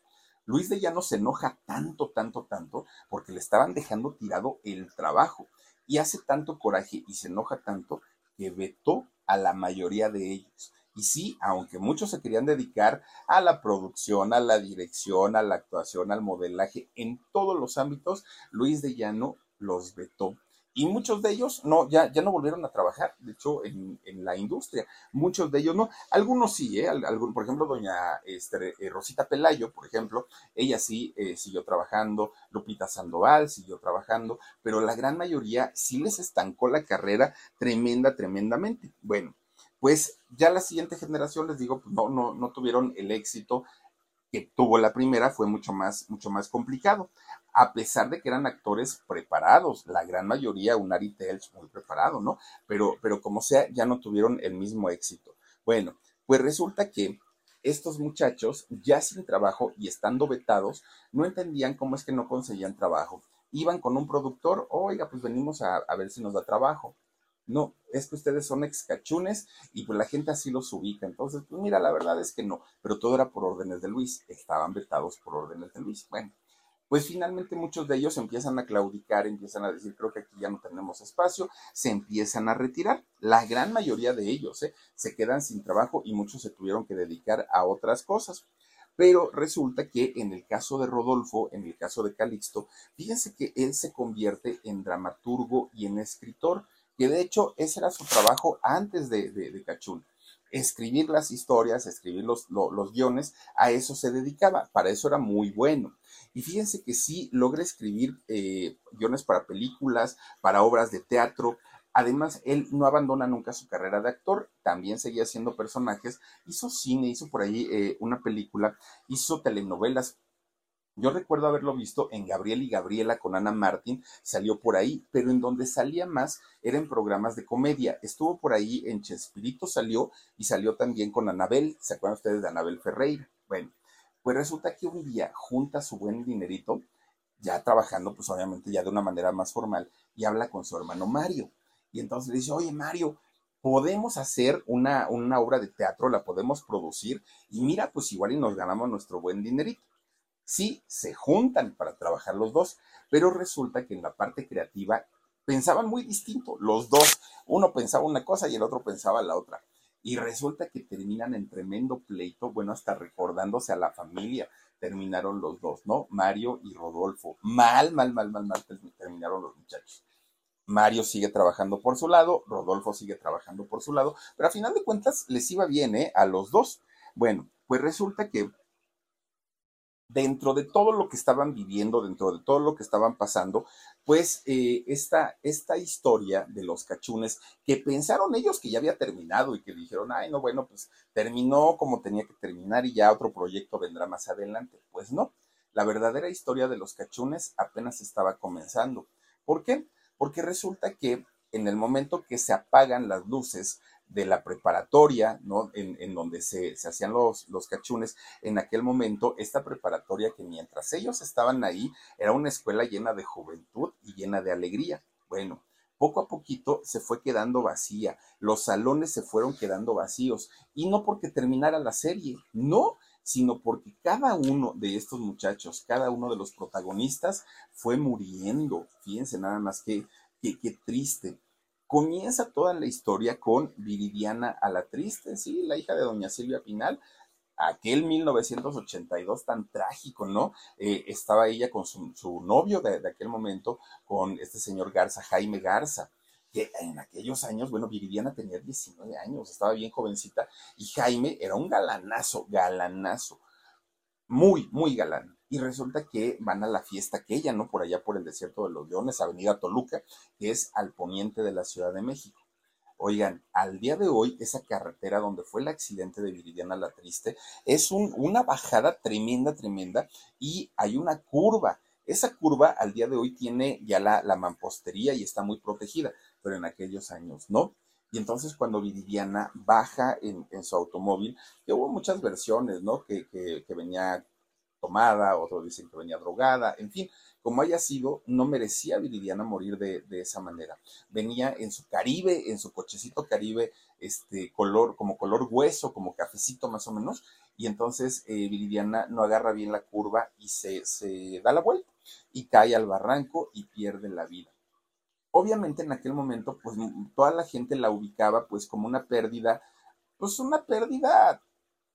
Luis de Llano se enoja tanto, tanto, tanto, porque le estaban dejando tirado el trabajo y hace tanto coraje y se enoja tanto que vetó a la mayoría de ellos. Y sí, aunque muchos se querían dedicar a la producción, a la dirección, a la actuación, al modelaje, en todos los ámbitos, Luis de Llano los vetó. Y muchos de ellos no, ya, ya no volvieron a trabajar, de hecho, en, la industria. Muchos de ellos no. Algunos sí, ¿eh? por ejemplo, doña este, eh, Rosita Pelayo, por ejemplo, ella sí eh, siguió trabajando, Lupita Sandoval siguió trabajando, pero la gran mayoría sí les estancó la carrera tremenda, tremendamente. Bueno, pues ya la siguiente generación, les digo, pues no, no, no tuvieron el éxito que tuvo la primera, fue mucho más, mucho más complicado, a pesar de que eran actores preparados, la gran mayoría, un Ari Telch muy preparado, ¿no? Pero, pero como sea, ya no tuvieron el mismo éxito. Bueno, pues resulta que estos muchachos, ya sin trabajo y estando vetados, no entendían cómo es que no conseguían trabajo. Iban con un productor, oiga, pues venimos a, a ver si nos da trabajo. No, es que ustedes son excachunes y pues la gente así los ubica. Entonces, pues mira, la verdad es que no, pero todo era por órdenes de Luis, estaban vetados por órdenes de Luis. Bueno, pues finalmente muchos de ellos empiezan a claudicar, empiezan a decir, creo que aquí ya no tenemos espacio, se empiezan a retirar. La gran mayoría de ellos ¿eh? se quedan sin trabajo y muchos se tuvieron que dedicar a otras cosas. Pero resulta que en el caso de Rodolfo, en el caso de Calixto, fíjense que él se convierte en dramaturgo y en escritor, que de hecho ese era su trabajo antes de, de, Cachún. Escribir las historias, escribir los, los, guiones, a eso se dedicaba, para eso era muy bueno. Y fíjense que sí logra escribir eh, guiones para películas, para obras de teatro, Además, él no abandona nunca su carrera de actor, también seguía haciendo personajes, hizo cine, hizo por ahí eh, una película, hizo telenovelas. Yo recuerdo haberlo visto en Gabriel y Gabriela con Ana Martín, salió por ahí, pero en donde salía más era en programas de comedia. Estuvo por ahí en Chespirito, salió y salió también con Anabel. ¿Se acuerdan ustedes de Anabel Ferreira? Bueno, pues resulta que un día junta su buen dinerito, ya trabajando, pues obviamente ya de una manera más formal, y habla con su hermano Mario y entonces le dice, oye Mario, podemos hacer una, una obra de teatro, la podemos producir y mira, pues igual y nos ganamos nuestro buen dinerito. Sí, se juntan para trabajar los dos, pero resulta que en la parte creativa pensaban muy distinto, los dos. Uno pensaba una cosa y el otro pensaba la otra. Y resulta que terminan en tremendo pleito, bueno, hasta recordándose a la familia, terminaron los dos, ¿no? Mario y Rodolfo. Mal, mal, mal, mal, mal terminaron los muchachos. Mario sigue trabajando por su lado, Rodolfo sigue trabajando por su lado, pero a final de cuentas les iba bien, ¿eh? A los dos. Bueno, pues resulta que dentro de todo lo que estaban viviendo, dentro de todo lo que estaban pasando, pues eh, esta, esta historia de los cachunes, que pensaron ellos que ya había terminado y que dijeron, ay, no, bueno, pues terminó como tenía que terminar y ya otro proyecto vendrá más adelante. Pues no, la verdadera historia de los cachunes apenas estaba comenzando. ¿Por qué? porque resulta que en el momento que se apagan las luces de la preparatoria, ¿no? En, donde se, hacían los, los cachunes, en aquel momento, esta preparatoria que mientras ellos estaban ahí, era una escuela llena de juventud y llena de alegría. Bueno, poco a poquito se fue quedando vacía, los salones se fueron quedando vacíos, y no porque terminara la serie, no, sino porque cada uno de estos muchachos, cada uno de los protagonistas fue muriendo. Fíjense nada más que, qué triste. Comienza toda la historia con Viridiana a la Triste, sí, la hija de doña Silvia Pinal, aquel 1982 tan trágico, ¿no? Eh, estaba ella con su, novio de, de, aquel momento, con este señor Garza, Jaime Garza que en aquellos años, bueno, Viridiana tenía 19 años, estaba bien jovencita, y Jaime era un galanazo, galanazo, muy, muy galán. Y resulta que van a la fiesta aquella, ¿no? Por allá por el desierto de los leones, Avenida Toluca, que es al poniente de la Ciudad de México. Oigan, al día de hoy, esa carretera donde fue el accidente de Viridiana la Triste es una bajada tremenda, tremenda, y hay una curva. Esa curva al día de hoy tiene ya la, la mampostería y está muy protegida pero en aquellos años no. Y entonces cuando Viridiana baja en, su automóvil, que hubo muchas versiones, ¿no? Que, venía tomada, otros dicen que venía drogada, en fin, como haya sido, no merecía Viridiana morir de, esa manera. Venía en su Caribe, en su cochecito Caribe, este color, como color hueso, como cafecito más o menos, y entonces eh, Viridiana no agarra bien la curva y se, se da la vuelta y cae al barranco y pierde la vida. Obviamente en aquel momento, pues toda la gente la ubicaba pues como una pérdida, pues una pérdida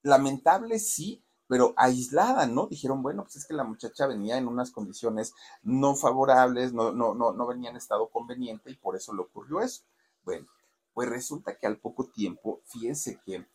lamentable, sí, pero aislada, ¿no? Dijeron, bueno, pues es que la muchacha venía en unas condiciones no favorables, no, no, no, no venía en estado conveniente y por eso le ocurrió eso. Bueno, pues resulta que al poco tiempo, fíjense que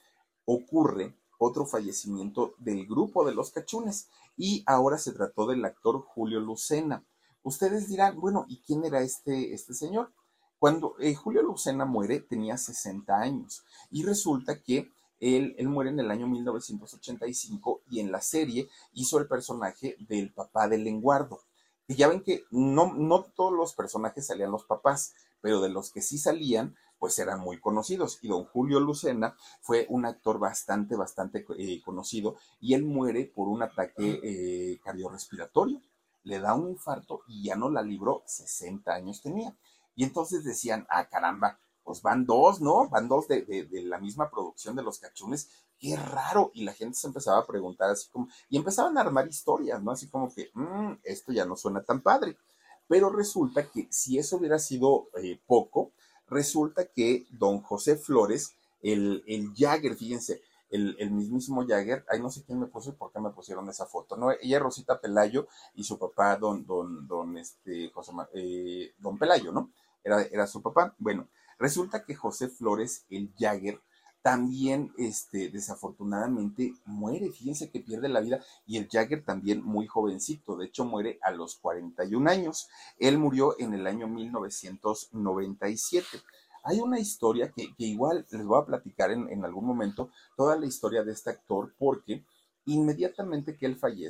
ocurre otro fallecimiento del grupo de los cachunes y ahora se trató del actor Julio Lucena. Ustedes dirán, bueno, ¿y quién era este, este señor? Cuando eh, Julio Lucena muere tenía 60 años y resulta que él, muere en el año 1985 y en la serie hizo el personaje del papá del lenguardo. Y ya ven que no, no todos los personajes salían los papás, pero de los que sí salían, pues eran muy conocidos. Y don Julio Lucena fue un actor bastante, bastante eh, conocido y él muere por un ataque eh, cardiorrespiratorio le da un infarto y ya no la libró, 60 años tenía. Y entonces decían, ah, caramba, pues van dos, ¿no? Van dos de, la misma producción de los cachunes, qué raro. Y la gente se empezaba a preguntar así como, y empezaban a armar historias, ¿no? Así como que, mmm, esto ya no suena tan padre. Pero resulta que si eso hubiera sido eh, poco, resulta que don José Flores, el, el Jagger, fíjense, el, mismísimo Jagger, ahí no sé quién me puso y por qué me pusieron esa foto, ¿no? Ella Rosita Pelayo y su papá, don, don, don, este, José, eh, don Pelayo, ¿no? Era, era su papá. Bueno, resulta que José Flores, el Jagger, también, este, desafortunadamente, muere. Fíjense que pierde la vida y el Jagger también muy jovencito. De hecho, muere a los 41 años. Él murió en el año 1997. Hay una historia que, igual les voy a platicar en, en algún momento, toda la historia de este actor, porque inmediatamente que él fallece.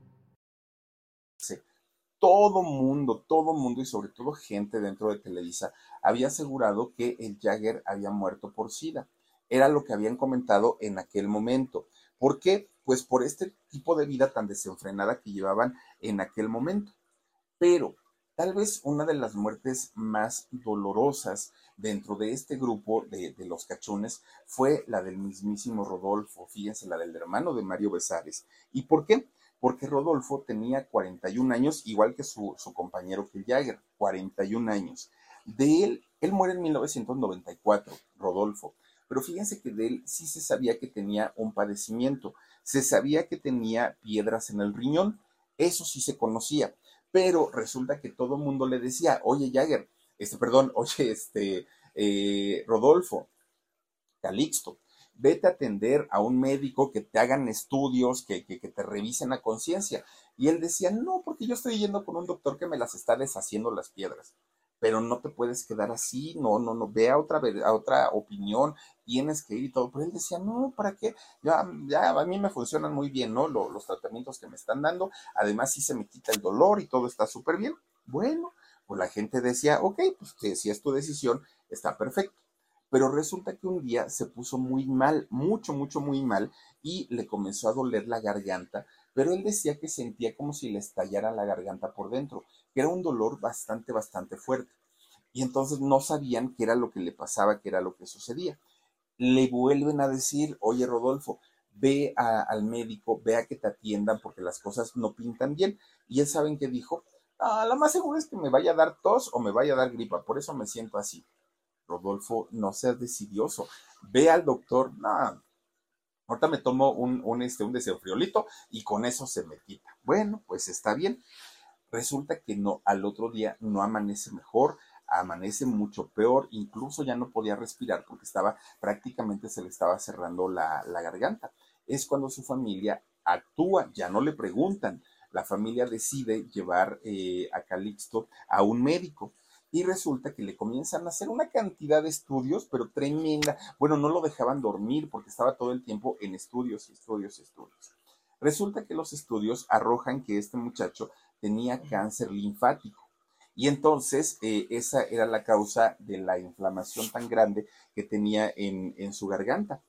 Todo mundo, todo mundo y sobre todo gente dentro de Televisa había asegurado que el Jagger había muerto por SIDA. Era lo que habían comentado en aquel momento. ¿Por qué? Pues por este tipo de vida tan desenfrenada que llevaban en aquel momento. Pero tal vez una de las muertes más dolorosas dentro de este grupo de, los cachones fue la del mismísimo Rodolfo, fíjense, la del hermano de Mario Besares. ¿Y por qué? Porque Rodolfo tenía 41 años, igual que su, compañero que Jagger, 41 años. De él, él muere en 1994, Rodolfo, pero fíjense que de él sí se sabía que tenía un padecimiento, se sabía que tenía piedras en el riñón, eso sí se conocía, pero resulta que todo el mundo le decía, oye Jagger, este, perdón, oye, este, eh, Rodolfo, Calixto, vete a atender a un médico que te hagan estudios, que, que, te revisen a conciencia. Y él decía, no, porque yo estoy yendo con un doctor que me las está deshaciendo las piedras. Pero no te puedes quedar así, no, no, no, ve a otra, a otra opinión, tienes que ir y todo. Pero él decía, no, ¿para qué? Ya, ya a mí me funcionan muy bien, ¿no? los tratamientos que me están dando. Además, sí se me quita el dolor y todo está súper bien. Bueno, pues la gente decía, ok, pues si es tu decisión, está perfecto. Pero resulta que un día se puso muy mal, mucho, mucho, muy mal, y le comenzó a doler la garganta, pero él decía que sentía como si le estallara la garganta por dentro, que era un dolor bastante, bastante fuerte. Y entonces no sabían qué era lo que le pasaba, qué era lo que sucedía. Le vuelven a decir, oye Rodolfo, ve al médico, ve a que te atiendan porque las cosas no pintan bien. Y él saben qué dijo, Ah, lo más seguro es que me vaya a dar tos o me vaya a dar gripa, por eso me siento así. Rodolfo, no seas decidioso. Ve al doctor, no, ahorita me tomo un, un, este, un desenfriolito y con eso se me quita. Bueno, pues está bien. Resulta que no, al otro día no amanece mejor, amanece mucho peor, incluso ya no podía respirar porque estaba prácticamente se le estaba cerrando la, la garganta. Es cuando su familia actúa, ya no le preguntan, la familia decide llevar eh, a Calixto a un médico. Y resulta que le comienzan a hacer una cantidad de estudios, pero tremenda. Bueno, no lo dejaban dormir porque estaba todo el tiempo en estudios, estudios, estudios. Resulta que los estudios arrojan que este muchacho tenía cáncer linfático. Y entonces eh, esa era la causa de la inflamación tan grande que tenía en, en su garganta.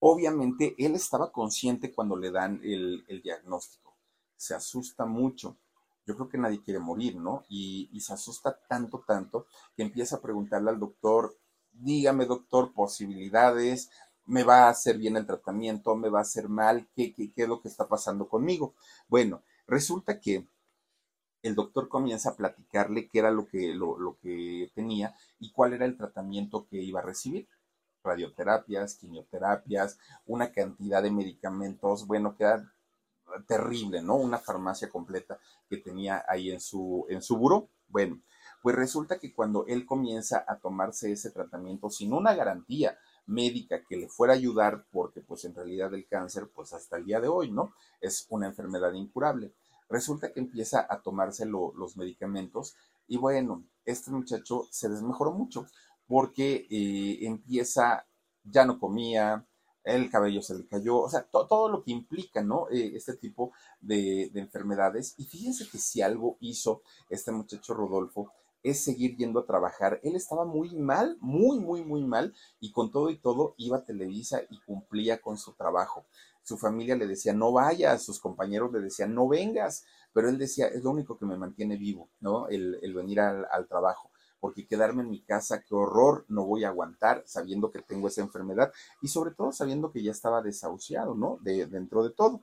Obviamente él estaba consciente cuando le dan el, el diagnóstico se asusta mucho. Yo creo que nadie quiere morir, ¿no? Y, se asusta tanto, tanto, que empieza a preguntarle al doctor, dígame doctor, posibilidades, me va a hacer bien el tratamiento, me va a hacer mal, ¿qué, qué, qué es lo que está pasando conmigo? Bueno, resulta que el doctor comienza a platicarle qué era lo que, lo, lo que tenía y cuál era el tratamiento que iba a recibir radioterapias, quimioterapias, una cantidad de medicamentos, bueno, que terrible, ¿no? Una farmacia completa que tenía ahí en su, en su buró. Bueno, pues resulta que cuando él comienza a tomarse ese tratamiento sin una garantía médica que le fuera a ayudar, porque pues en realidad el cáncer, pues hasta el día de hoy, ¿no? Es una enfermedad incurable. Resulta que empieza a tomarse los medicamentos y bueno, este muchacho se desmejoró mucho porque eh, empieza, ya no comía, el cabello se le cayó, o sea, todo lo que implica, ¿no? Eh, este tipo de, enfermedades. Y fíjense que si algo hizo este muchacho Rodolfo, es seguir yendo a trabajar. Él estaba muy mal, muy, muy, muy mal, y con todo y todo iba a Televisa y cumplía con su trabajo. Su familia le decía, no vayas, sus compañeros le decían, no vengas, pero él decía, es lo único que me mantiene vivo, ¿no? El, venir al, trabajo porque quedarme en mi casa, qué horror, no voy a aguantar sabiendo que tengo esa enfermedad y sobre todo sabiendo que ya estaba desahuciado, ¿no? De, dentro de todo.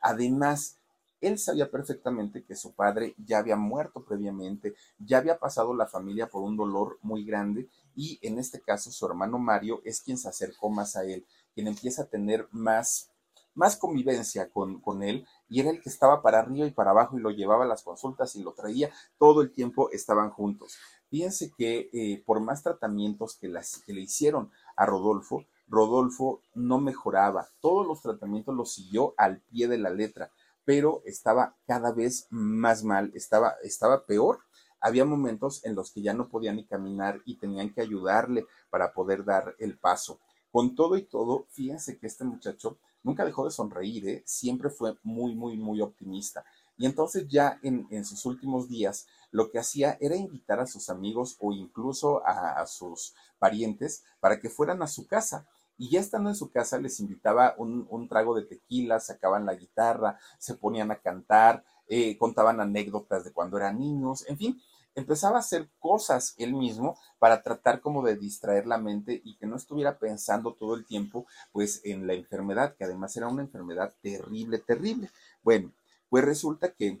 Además, él sabía perfectamente que su padre ya había muerto previamente, ya había pasado la familia por un dolor muy grande y en este caso su hermano Mario es quien se acercó más a él, quien empieza a tener más, más convivencia con, con él y era el que estaba para arriba y para abajo y lo llevaba a las consultas y lo traía, todo el tiempo estaban juntos. Fíjense que eh, por más tratamientos que, las, que le hicieron a Rodolfo, Rodolfo no mejoraba, todos los tratamientos los siguió al pie de la letra pero estaba cada vez más mal, estaba, estaba peor. Había momentos en los que ya no podía ni caminar y tenían que ayudarle para poder dar el paso. Con todo y todo, fíjense que este muchacho nunca dejó de sonreír, ¿eh? siempre fue muy, muy, muy optimista. Y entonces ya en, sus últimos días, lo que hacía era invitar a sus amigos o incluso a sus parientes para que fueran a su casa y ya estando en su casa les invitaba un, trago de tequila, sacaban la guitarra, se ponían a cantar, eh, contaban anécdotas de cuando eran niños, en fin, empezaba a hacer cosas él mismo para tratar como de distraer la mente y que no estuviera pensando todo el tiempo pues en la enfermedad, que además era una enfermedad terrible, terrible. Bueno, pues resulta que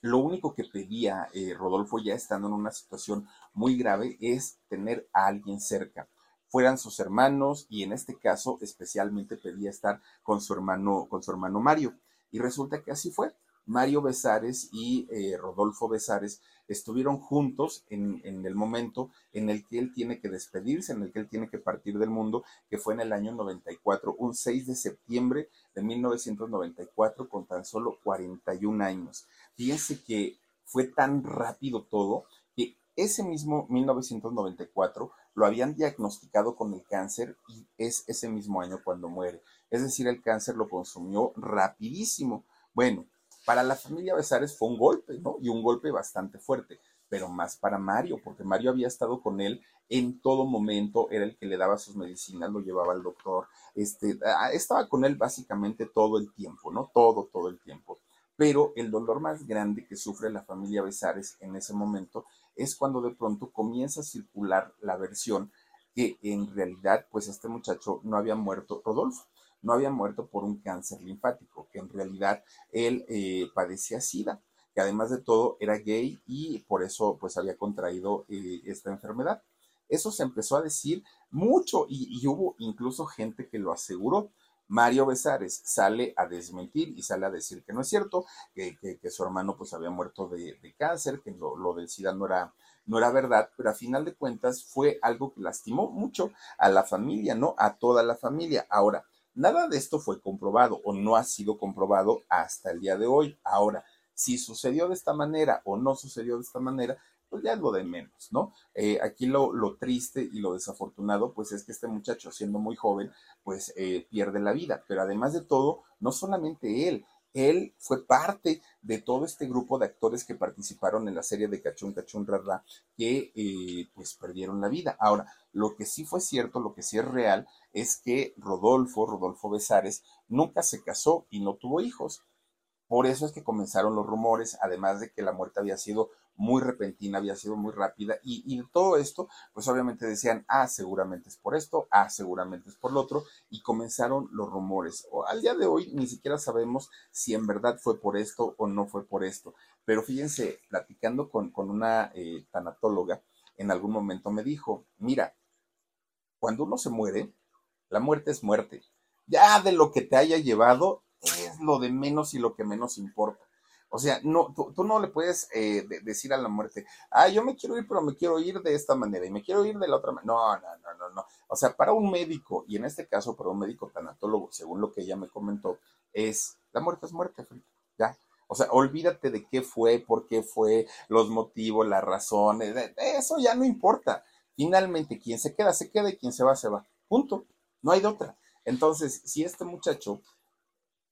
lo único que pedía eh, Rodolfo ya estando en una situación muy grave es tener a alguien cerca fueran sus hermanos y en este caso especialmente pedía estar con su hermano, con su hermano Mario. Y resulta que así fue. Mario Besares y eh, Rodolfo Besares estuvieron juntos en, en, el momento en el que él tiene que despedirse, en el que él tiene que partir del mundo, que fue en el año 94, un 6 de septiembre de 1994, con tan solo 41 años. Fíjense que fue tan rápido todo que ese mismo 1994 lo habían diagnosticado con el cáncer y es ese mismo año cuando muere. Es decir, el cáncer lo consumió rapidísimo. Bueno, para la familia Besares fue un golpe, ¿no? Y un golpe bastante fuerte, pero más para Mario, porque Mario había estado con él en todo momento, era el que le daba sus medicinas, lo llevaba al doctor, este, estaba con él básicamente todo el tiempo, ¿no? Todo, todo el tiempo. Pero el dolor más grande que sufre la familia Besares en ese momento es cuando de pronto comienza a circular la versión que en realidad, pues este muchacho no había muerto, Rodolfo, no había muerto por un cáncer linfático, que en realidad él eh, padecía SIDA, que además de todo era gay y por eso pues había contraído eh, esta enfermedad. Eso se empezó a decir mucho y hubo incluso gente que lo aseguró. Mario Besares sale a desmentir y sale a decir que no es cierto, que, su hermano pues había muerto de, cáncer, que lo, lo del SIDA no era, no era verdad, pero a final de cuentas fue algo que lastimó mucho a la familia, ¿no? A toda la familia. Ahora, nada de esto fue comprobado o no ha sido comprobado hasta el día de hoy. Ahora, si sucedió de esta manera o no sucedió de esta manera, pues ya es lo de menos, ¿no? Eh, aquí lo, lo, triste y lo desafortunado, pues es que este muchacho, siendo muy joven, pues eh, pierde la vida. Pero además de todo, no solamente él, él fue parte de todo este grupo de actores que participaron en la serie de Cachún Cachún Rara, que eh, pues perdieron la vida. Ahora, lo que sí fue cierto, lo que sí es real, es que Rodolfo, Rodolfo Besares, nunca se casó y no tuvo hijos. Por eso es que comenzaron los rumores, además de que la muerte había sido muy repentina, había sido muy rápida y, todo esto, pues obviamente decían, ah, seguramente es por esto, ah, seguramente es por lo otro y comenzaron los rumores. O, al día de hoy ni siquiera sabemos si en verdad fue por esto o no fue por esto. Pero fíjense, platicando con, con una eh, tanatóloga, en algún momento me dijo, mira, cuando uno se muere, la muerte es muerte. Ya de lo que te haya llevado es lo de menos y lo que menos importa. O sea, no, tú, no le puedes eh, decir a la muerte, ah, yo me quiero ir, pero me quiero ir de esta manera y me quiero ir de la otra manera. No, no, no, no, no. O sea, para un médico, y en este caso para un médico tanatólogo, según lo que ella me comentó, es, la muerte es muerte, ya. O sea, olvídate de qué fue, por qué fue, los motivos, las razones, eso ya no importa. Finalmente, quien se queda, se queda y quien se va, se va. Punto. No hay de otra. Entonces, si este muchacho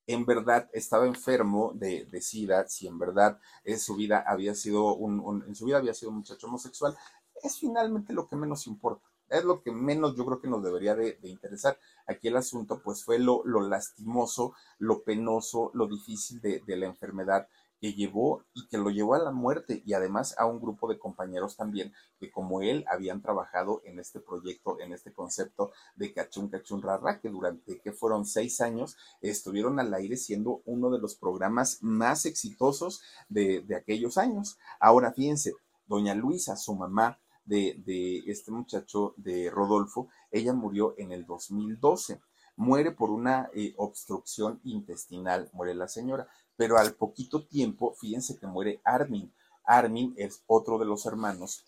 en verdad estaba enfermo de, de SIDA, si en verdad en su vida había sido un, en su vida había sido un muchacho homosexual, es finalmente lo que menos importa. Es lo que menos yo creo que nos debería de, interesar. Aquí el asunto pues fue lo, lo, lastimoso, lo penoso, lo difícil de, de la enfermedad que llevó y que lo llevó a la muerte y además a un grupo de compañeros también que como él habían trabajado en este proyecto, en este concepto de Cachún Cachún Rara, que durante que fueron seis años estuvieron al aire siendo uno de los programas más exitosos de, de aquellos años. Ahora fíjense, doña Luisa, su mamá, de, de, este muchacho de Rodolfo, ella murió en el 2012. Muere por una eh, obstrucción intestinal, muere la señora pero al poquito tiempo, fíjense que muere Armin. Armin es otro de los hermanos,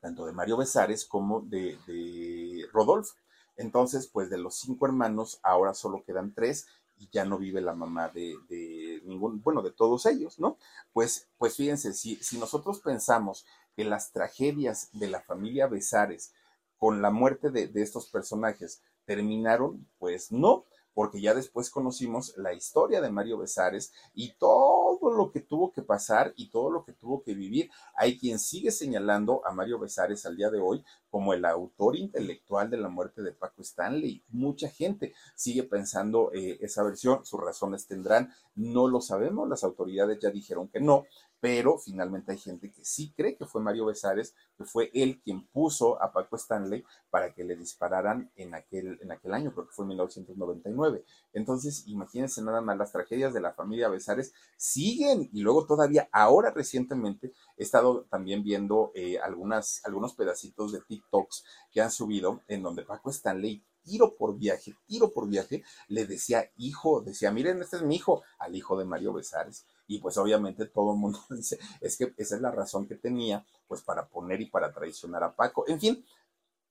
tanto de Mario Besares como de, Rodolfo. Entonces, pues de los cinco hermanos, ahora solo quedan tres y ya no vive la mamá de, de, ningún, bueno, de todos ellos, ¿no? Pues, pues fíjense, si, si nosotros pensamos que las tragedias de la familia Besares con la muerte de estos personajes terminaron, pues no, porque ya después conocimos la historia de Mario Besares y todo lo que tuvo que pasar y todo lo que tuvo que vivir. Hay quien sigue señalando a Mario Besares al día de hoy como el autor intelectual de la muerte de Paco Stanley. Mucha gente sigue pensando eh, esa versión, sus razones tendrán, no lo sabemos, las autoridades ya dijeron que no, pero finalmente hay gente que sí cree que fue Mario Besares, que fue él quien puso a Paco Stanley para que le dispararan en aquel, en aquel año, creo que fue en 1999. Entonces, imagínense nada más, las tragedias de la familia Besares siguen y luego todavía, ahora recientemente, he estado también viendo eh, algunos pedacitos de TikToks que han subido en donde Paco Stanley tiro por viaje, tiro por viaje, le decía hijo, decía, miren, este es mi hijo, al hijo de Mario Besares. Y pues obviamente todo el mundo *laughs* dice, es que esa es la razón que tenía, pues para poner y para traicionar a Paco. En fin,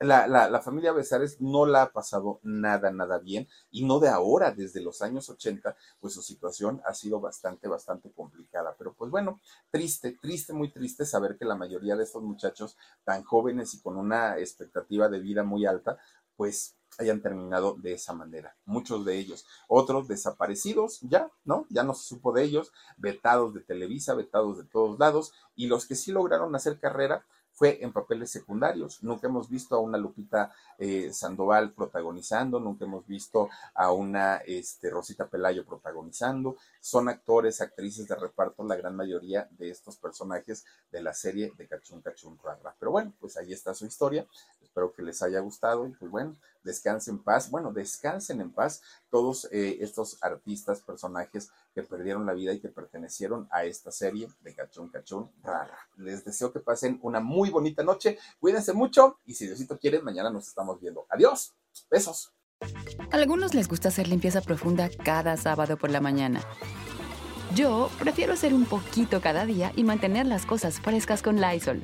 la, la, familia Besares no la ha pasado nada, nada bien, y no de ahora, desde los años 80, pues su situación ha sido bastante, bastante complicada. Pero pues bueno, triste, triste, muy triste saber que la mayoría de estos muchachos tan jóvenes y con una expectativa de vida muy alta, pues hayan terminado de esa manera. Muchos de ellos, otros desaparecidos, ya, ¿no? Ya no se supo de ellos, vetados de Televisa, vetados de todos lados, y los que sí lograron hacer carrera, fue en papeles secundarios. Nunca hemos visto a una Lupita eh, Sandoval protagonizando, nunca hemos visto a una este, Rosita Pelayo protagonizando. Son actores, actrices de reparto, la gran mayoría de estos personajes de la serie de Cachún Cachún Rara. Pero bueno, pues ahí está su historia. Espero que les haya gustado y pues bueno, descansen en paz. Bueno, descansen en paz todos eh, estos artistas, personajes que perdieron la vida y que pertenecieron a esta serie de Cachún Cachún Rara. Les deseo que pasen una muy bonita noche. Cuídense mucho y si Diosito quiere, mañana nos estamos viendo. Adiós. Besos. A algunos les gusta hacer limpieza profunda cada sábado por la mañana. Yo prefiero hacer un poquito cada día y mantener las cosas frescas con Lysol.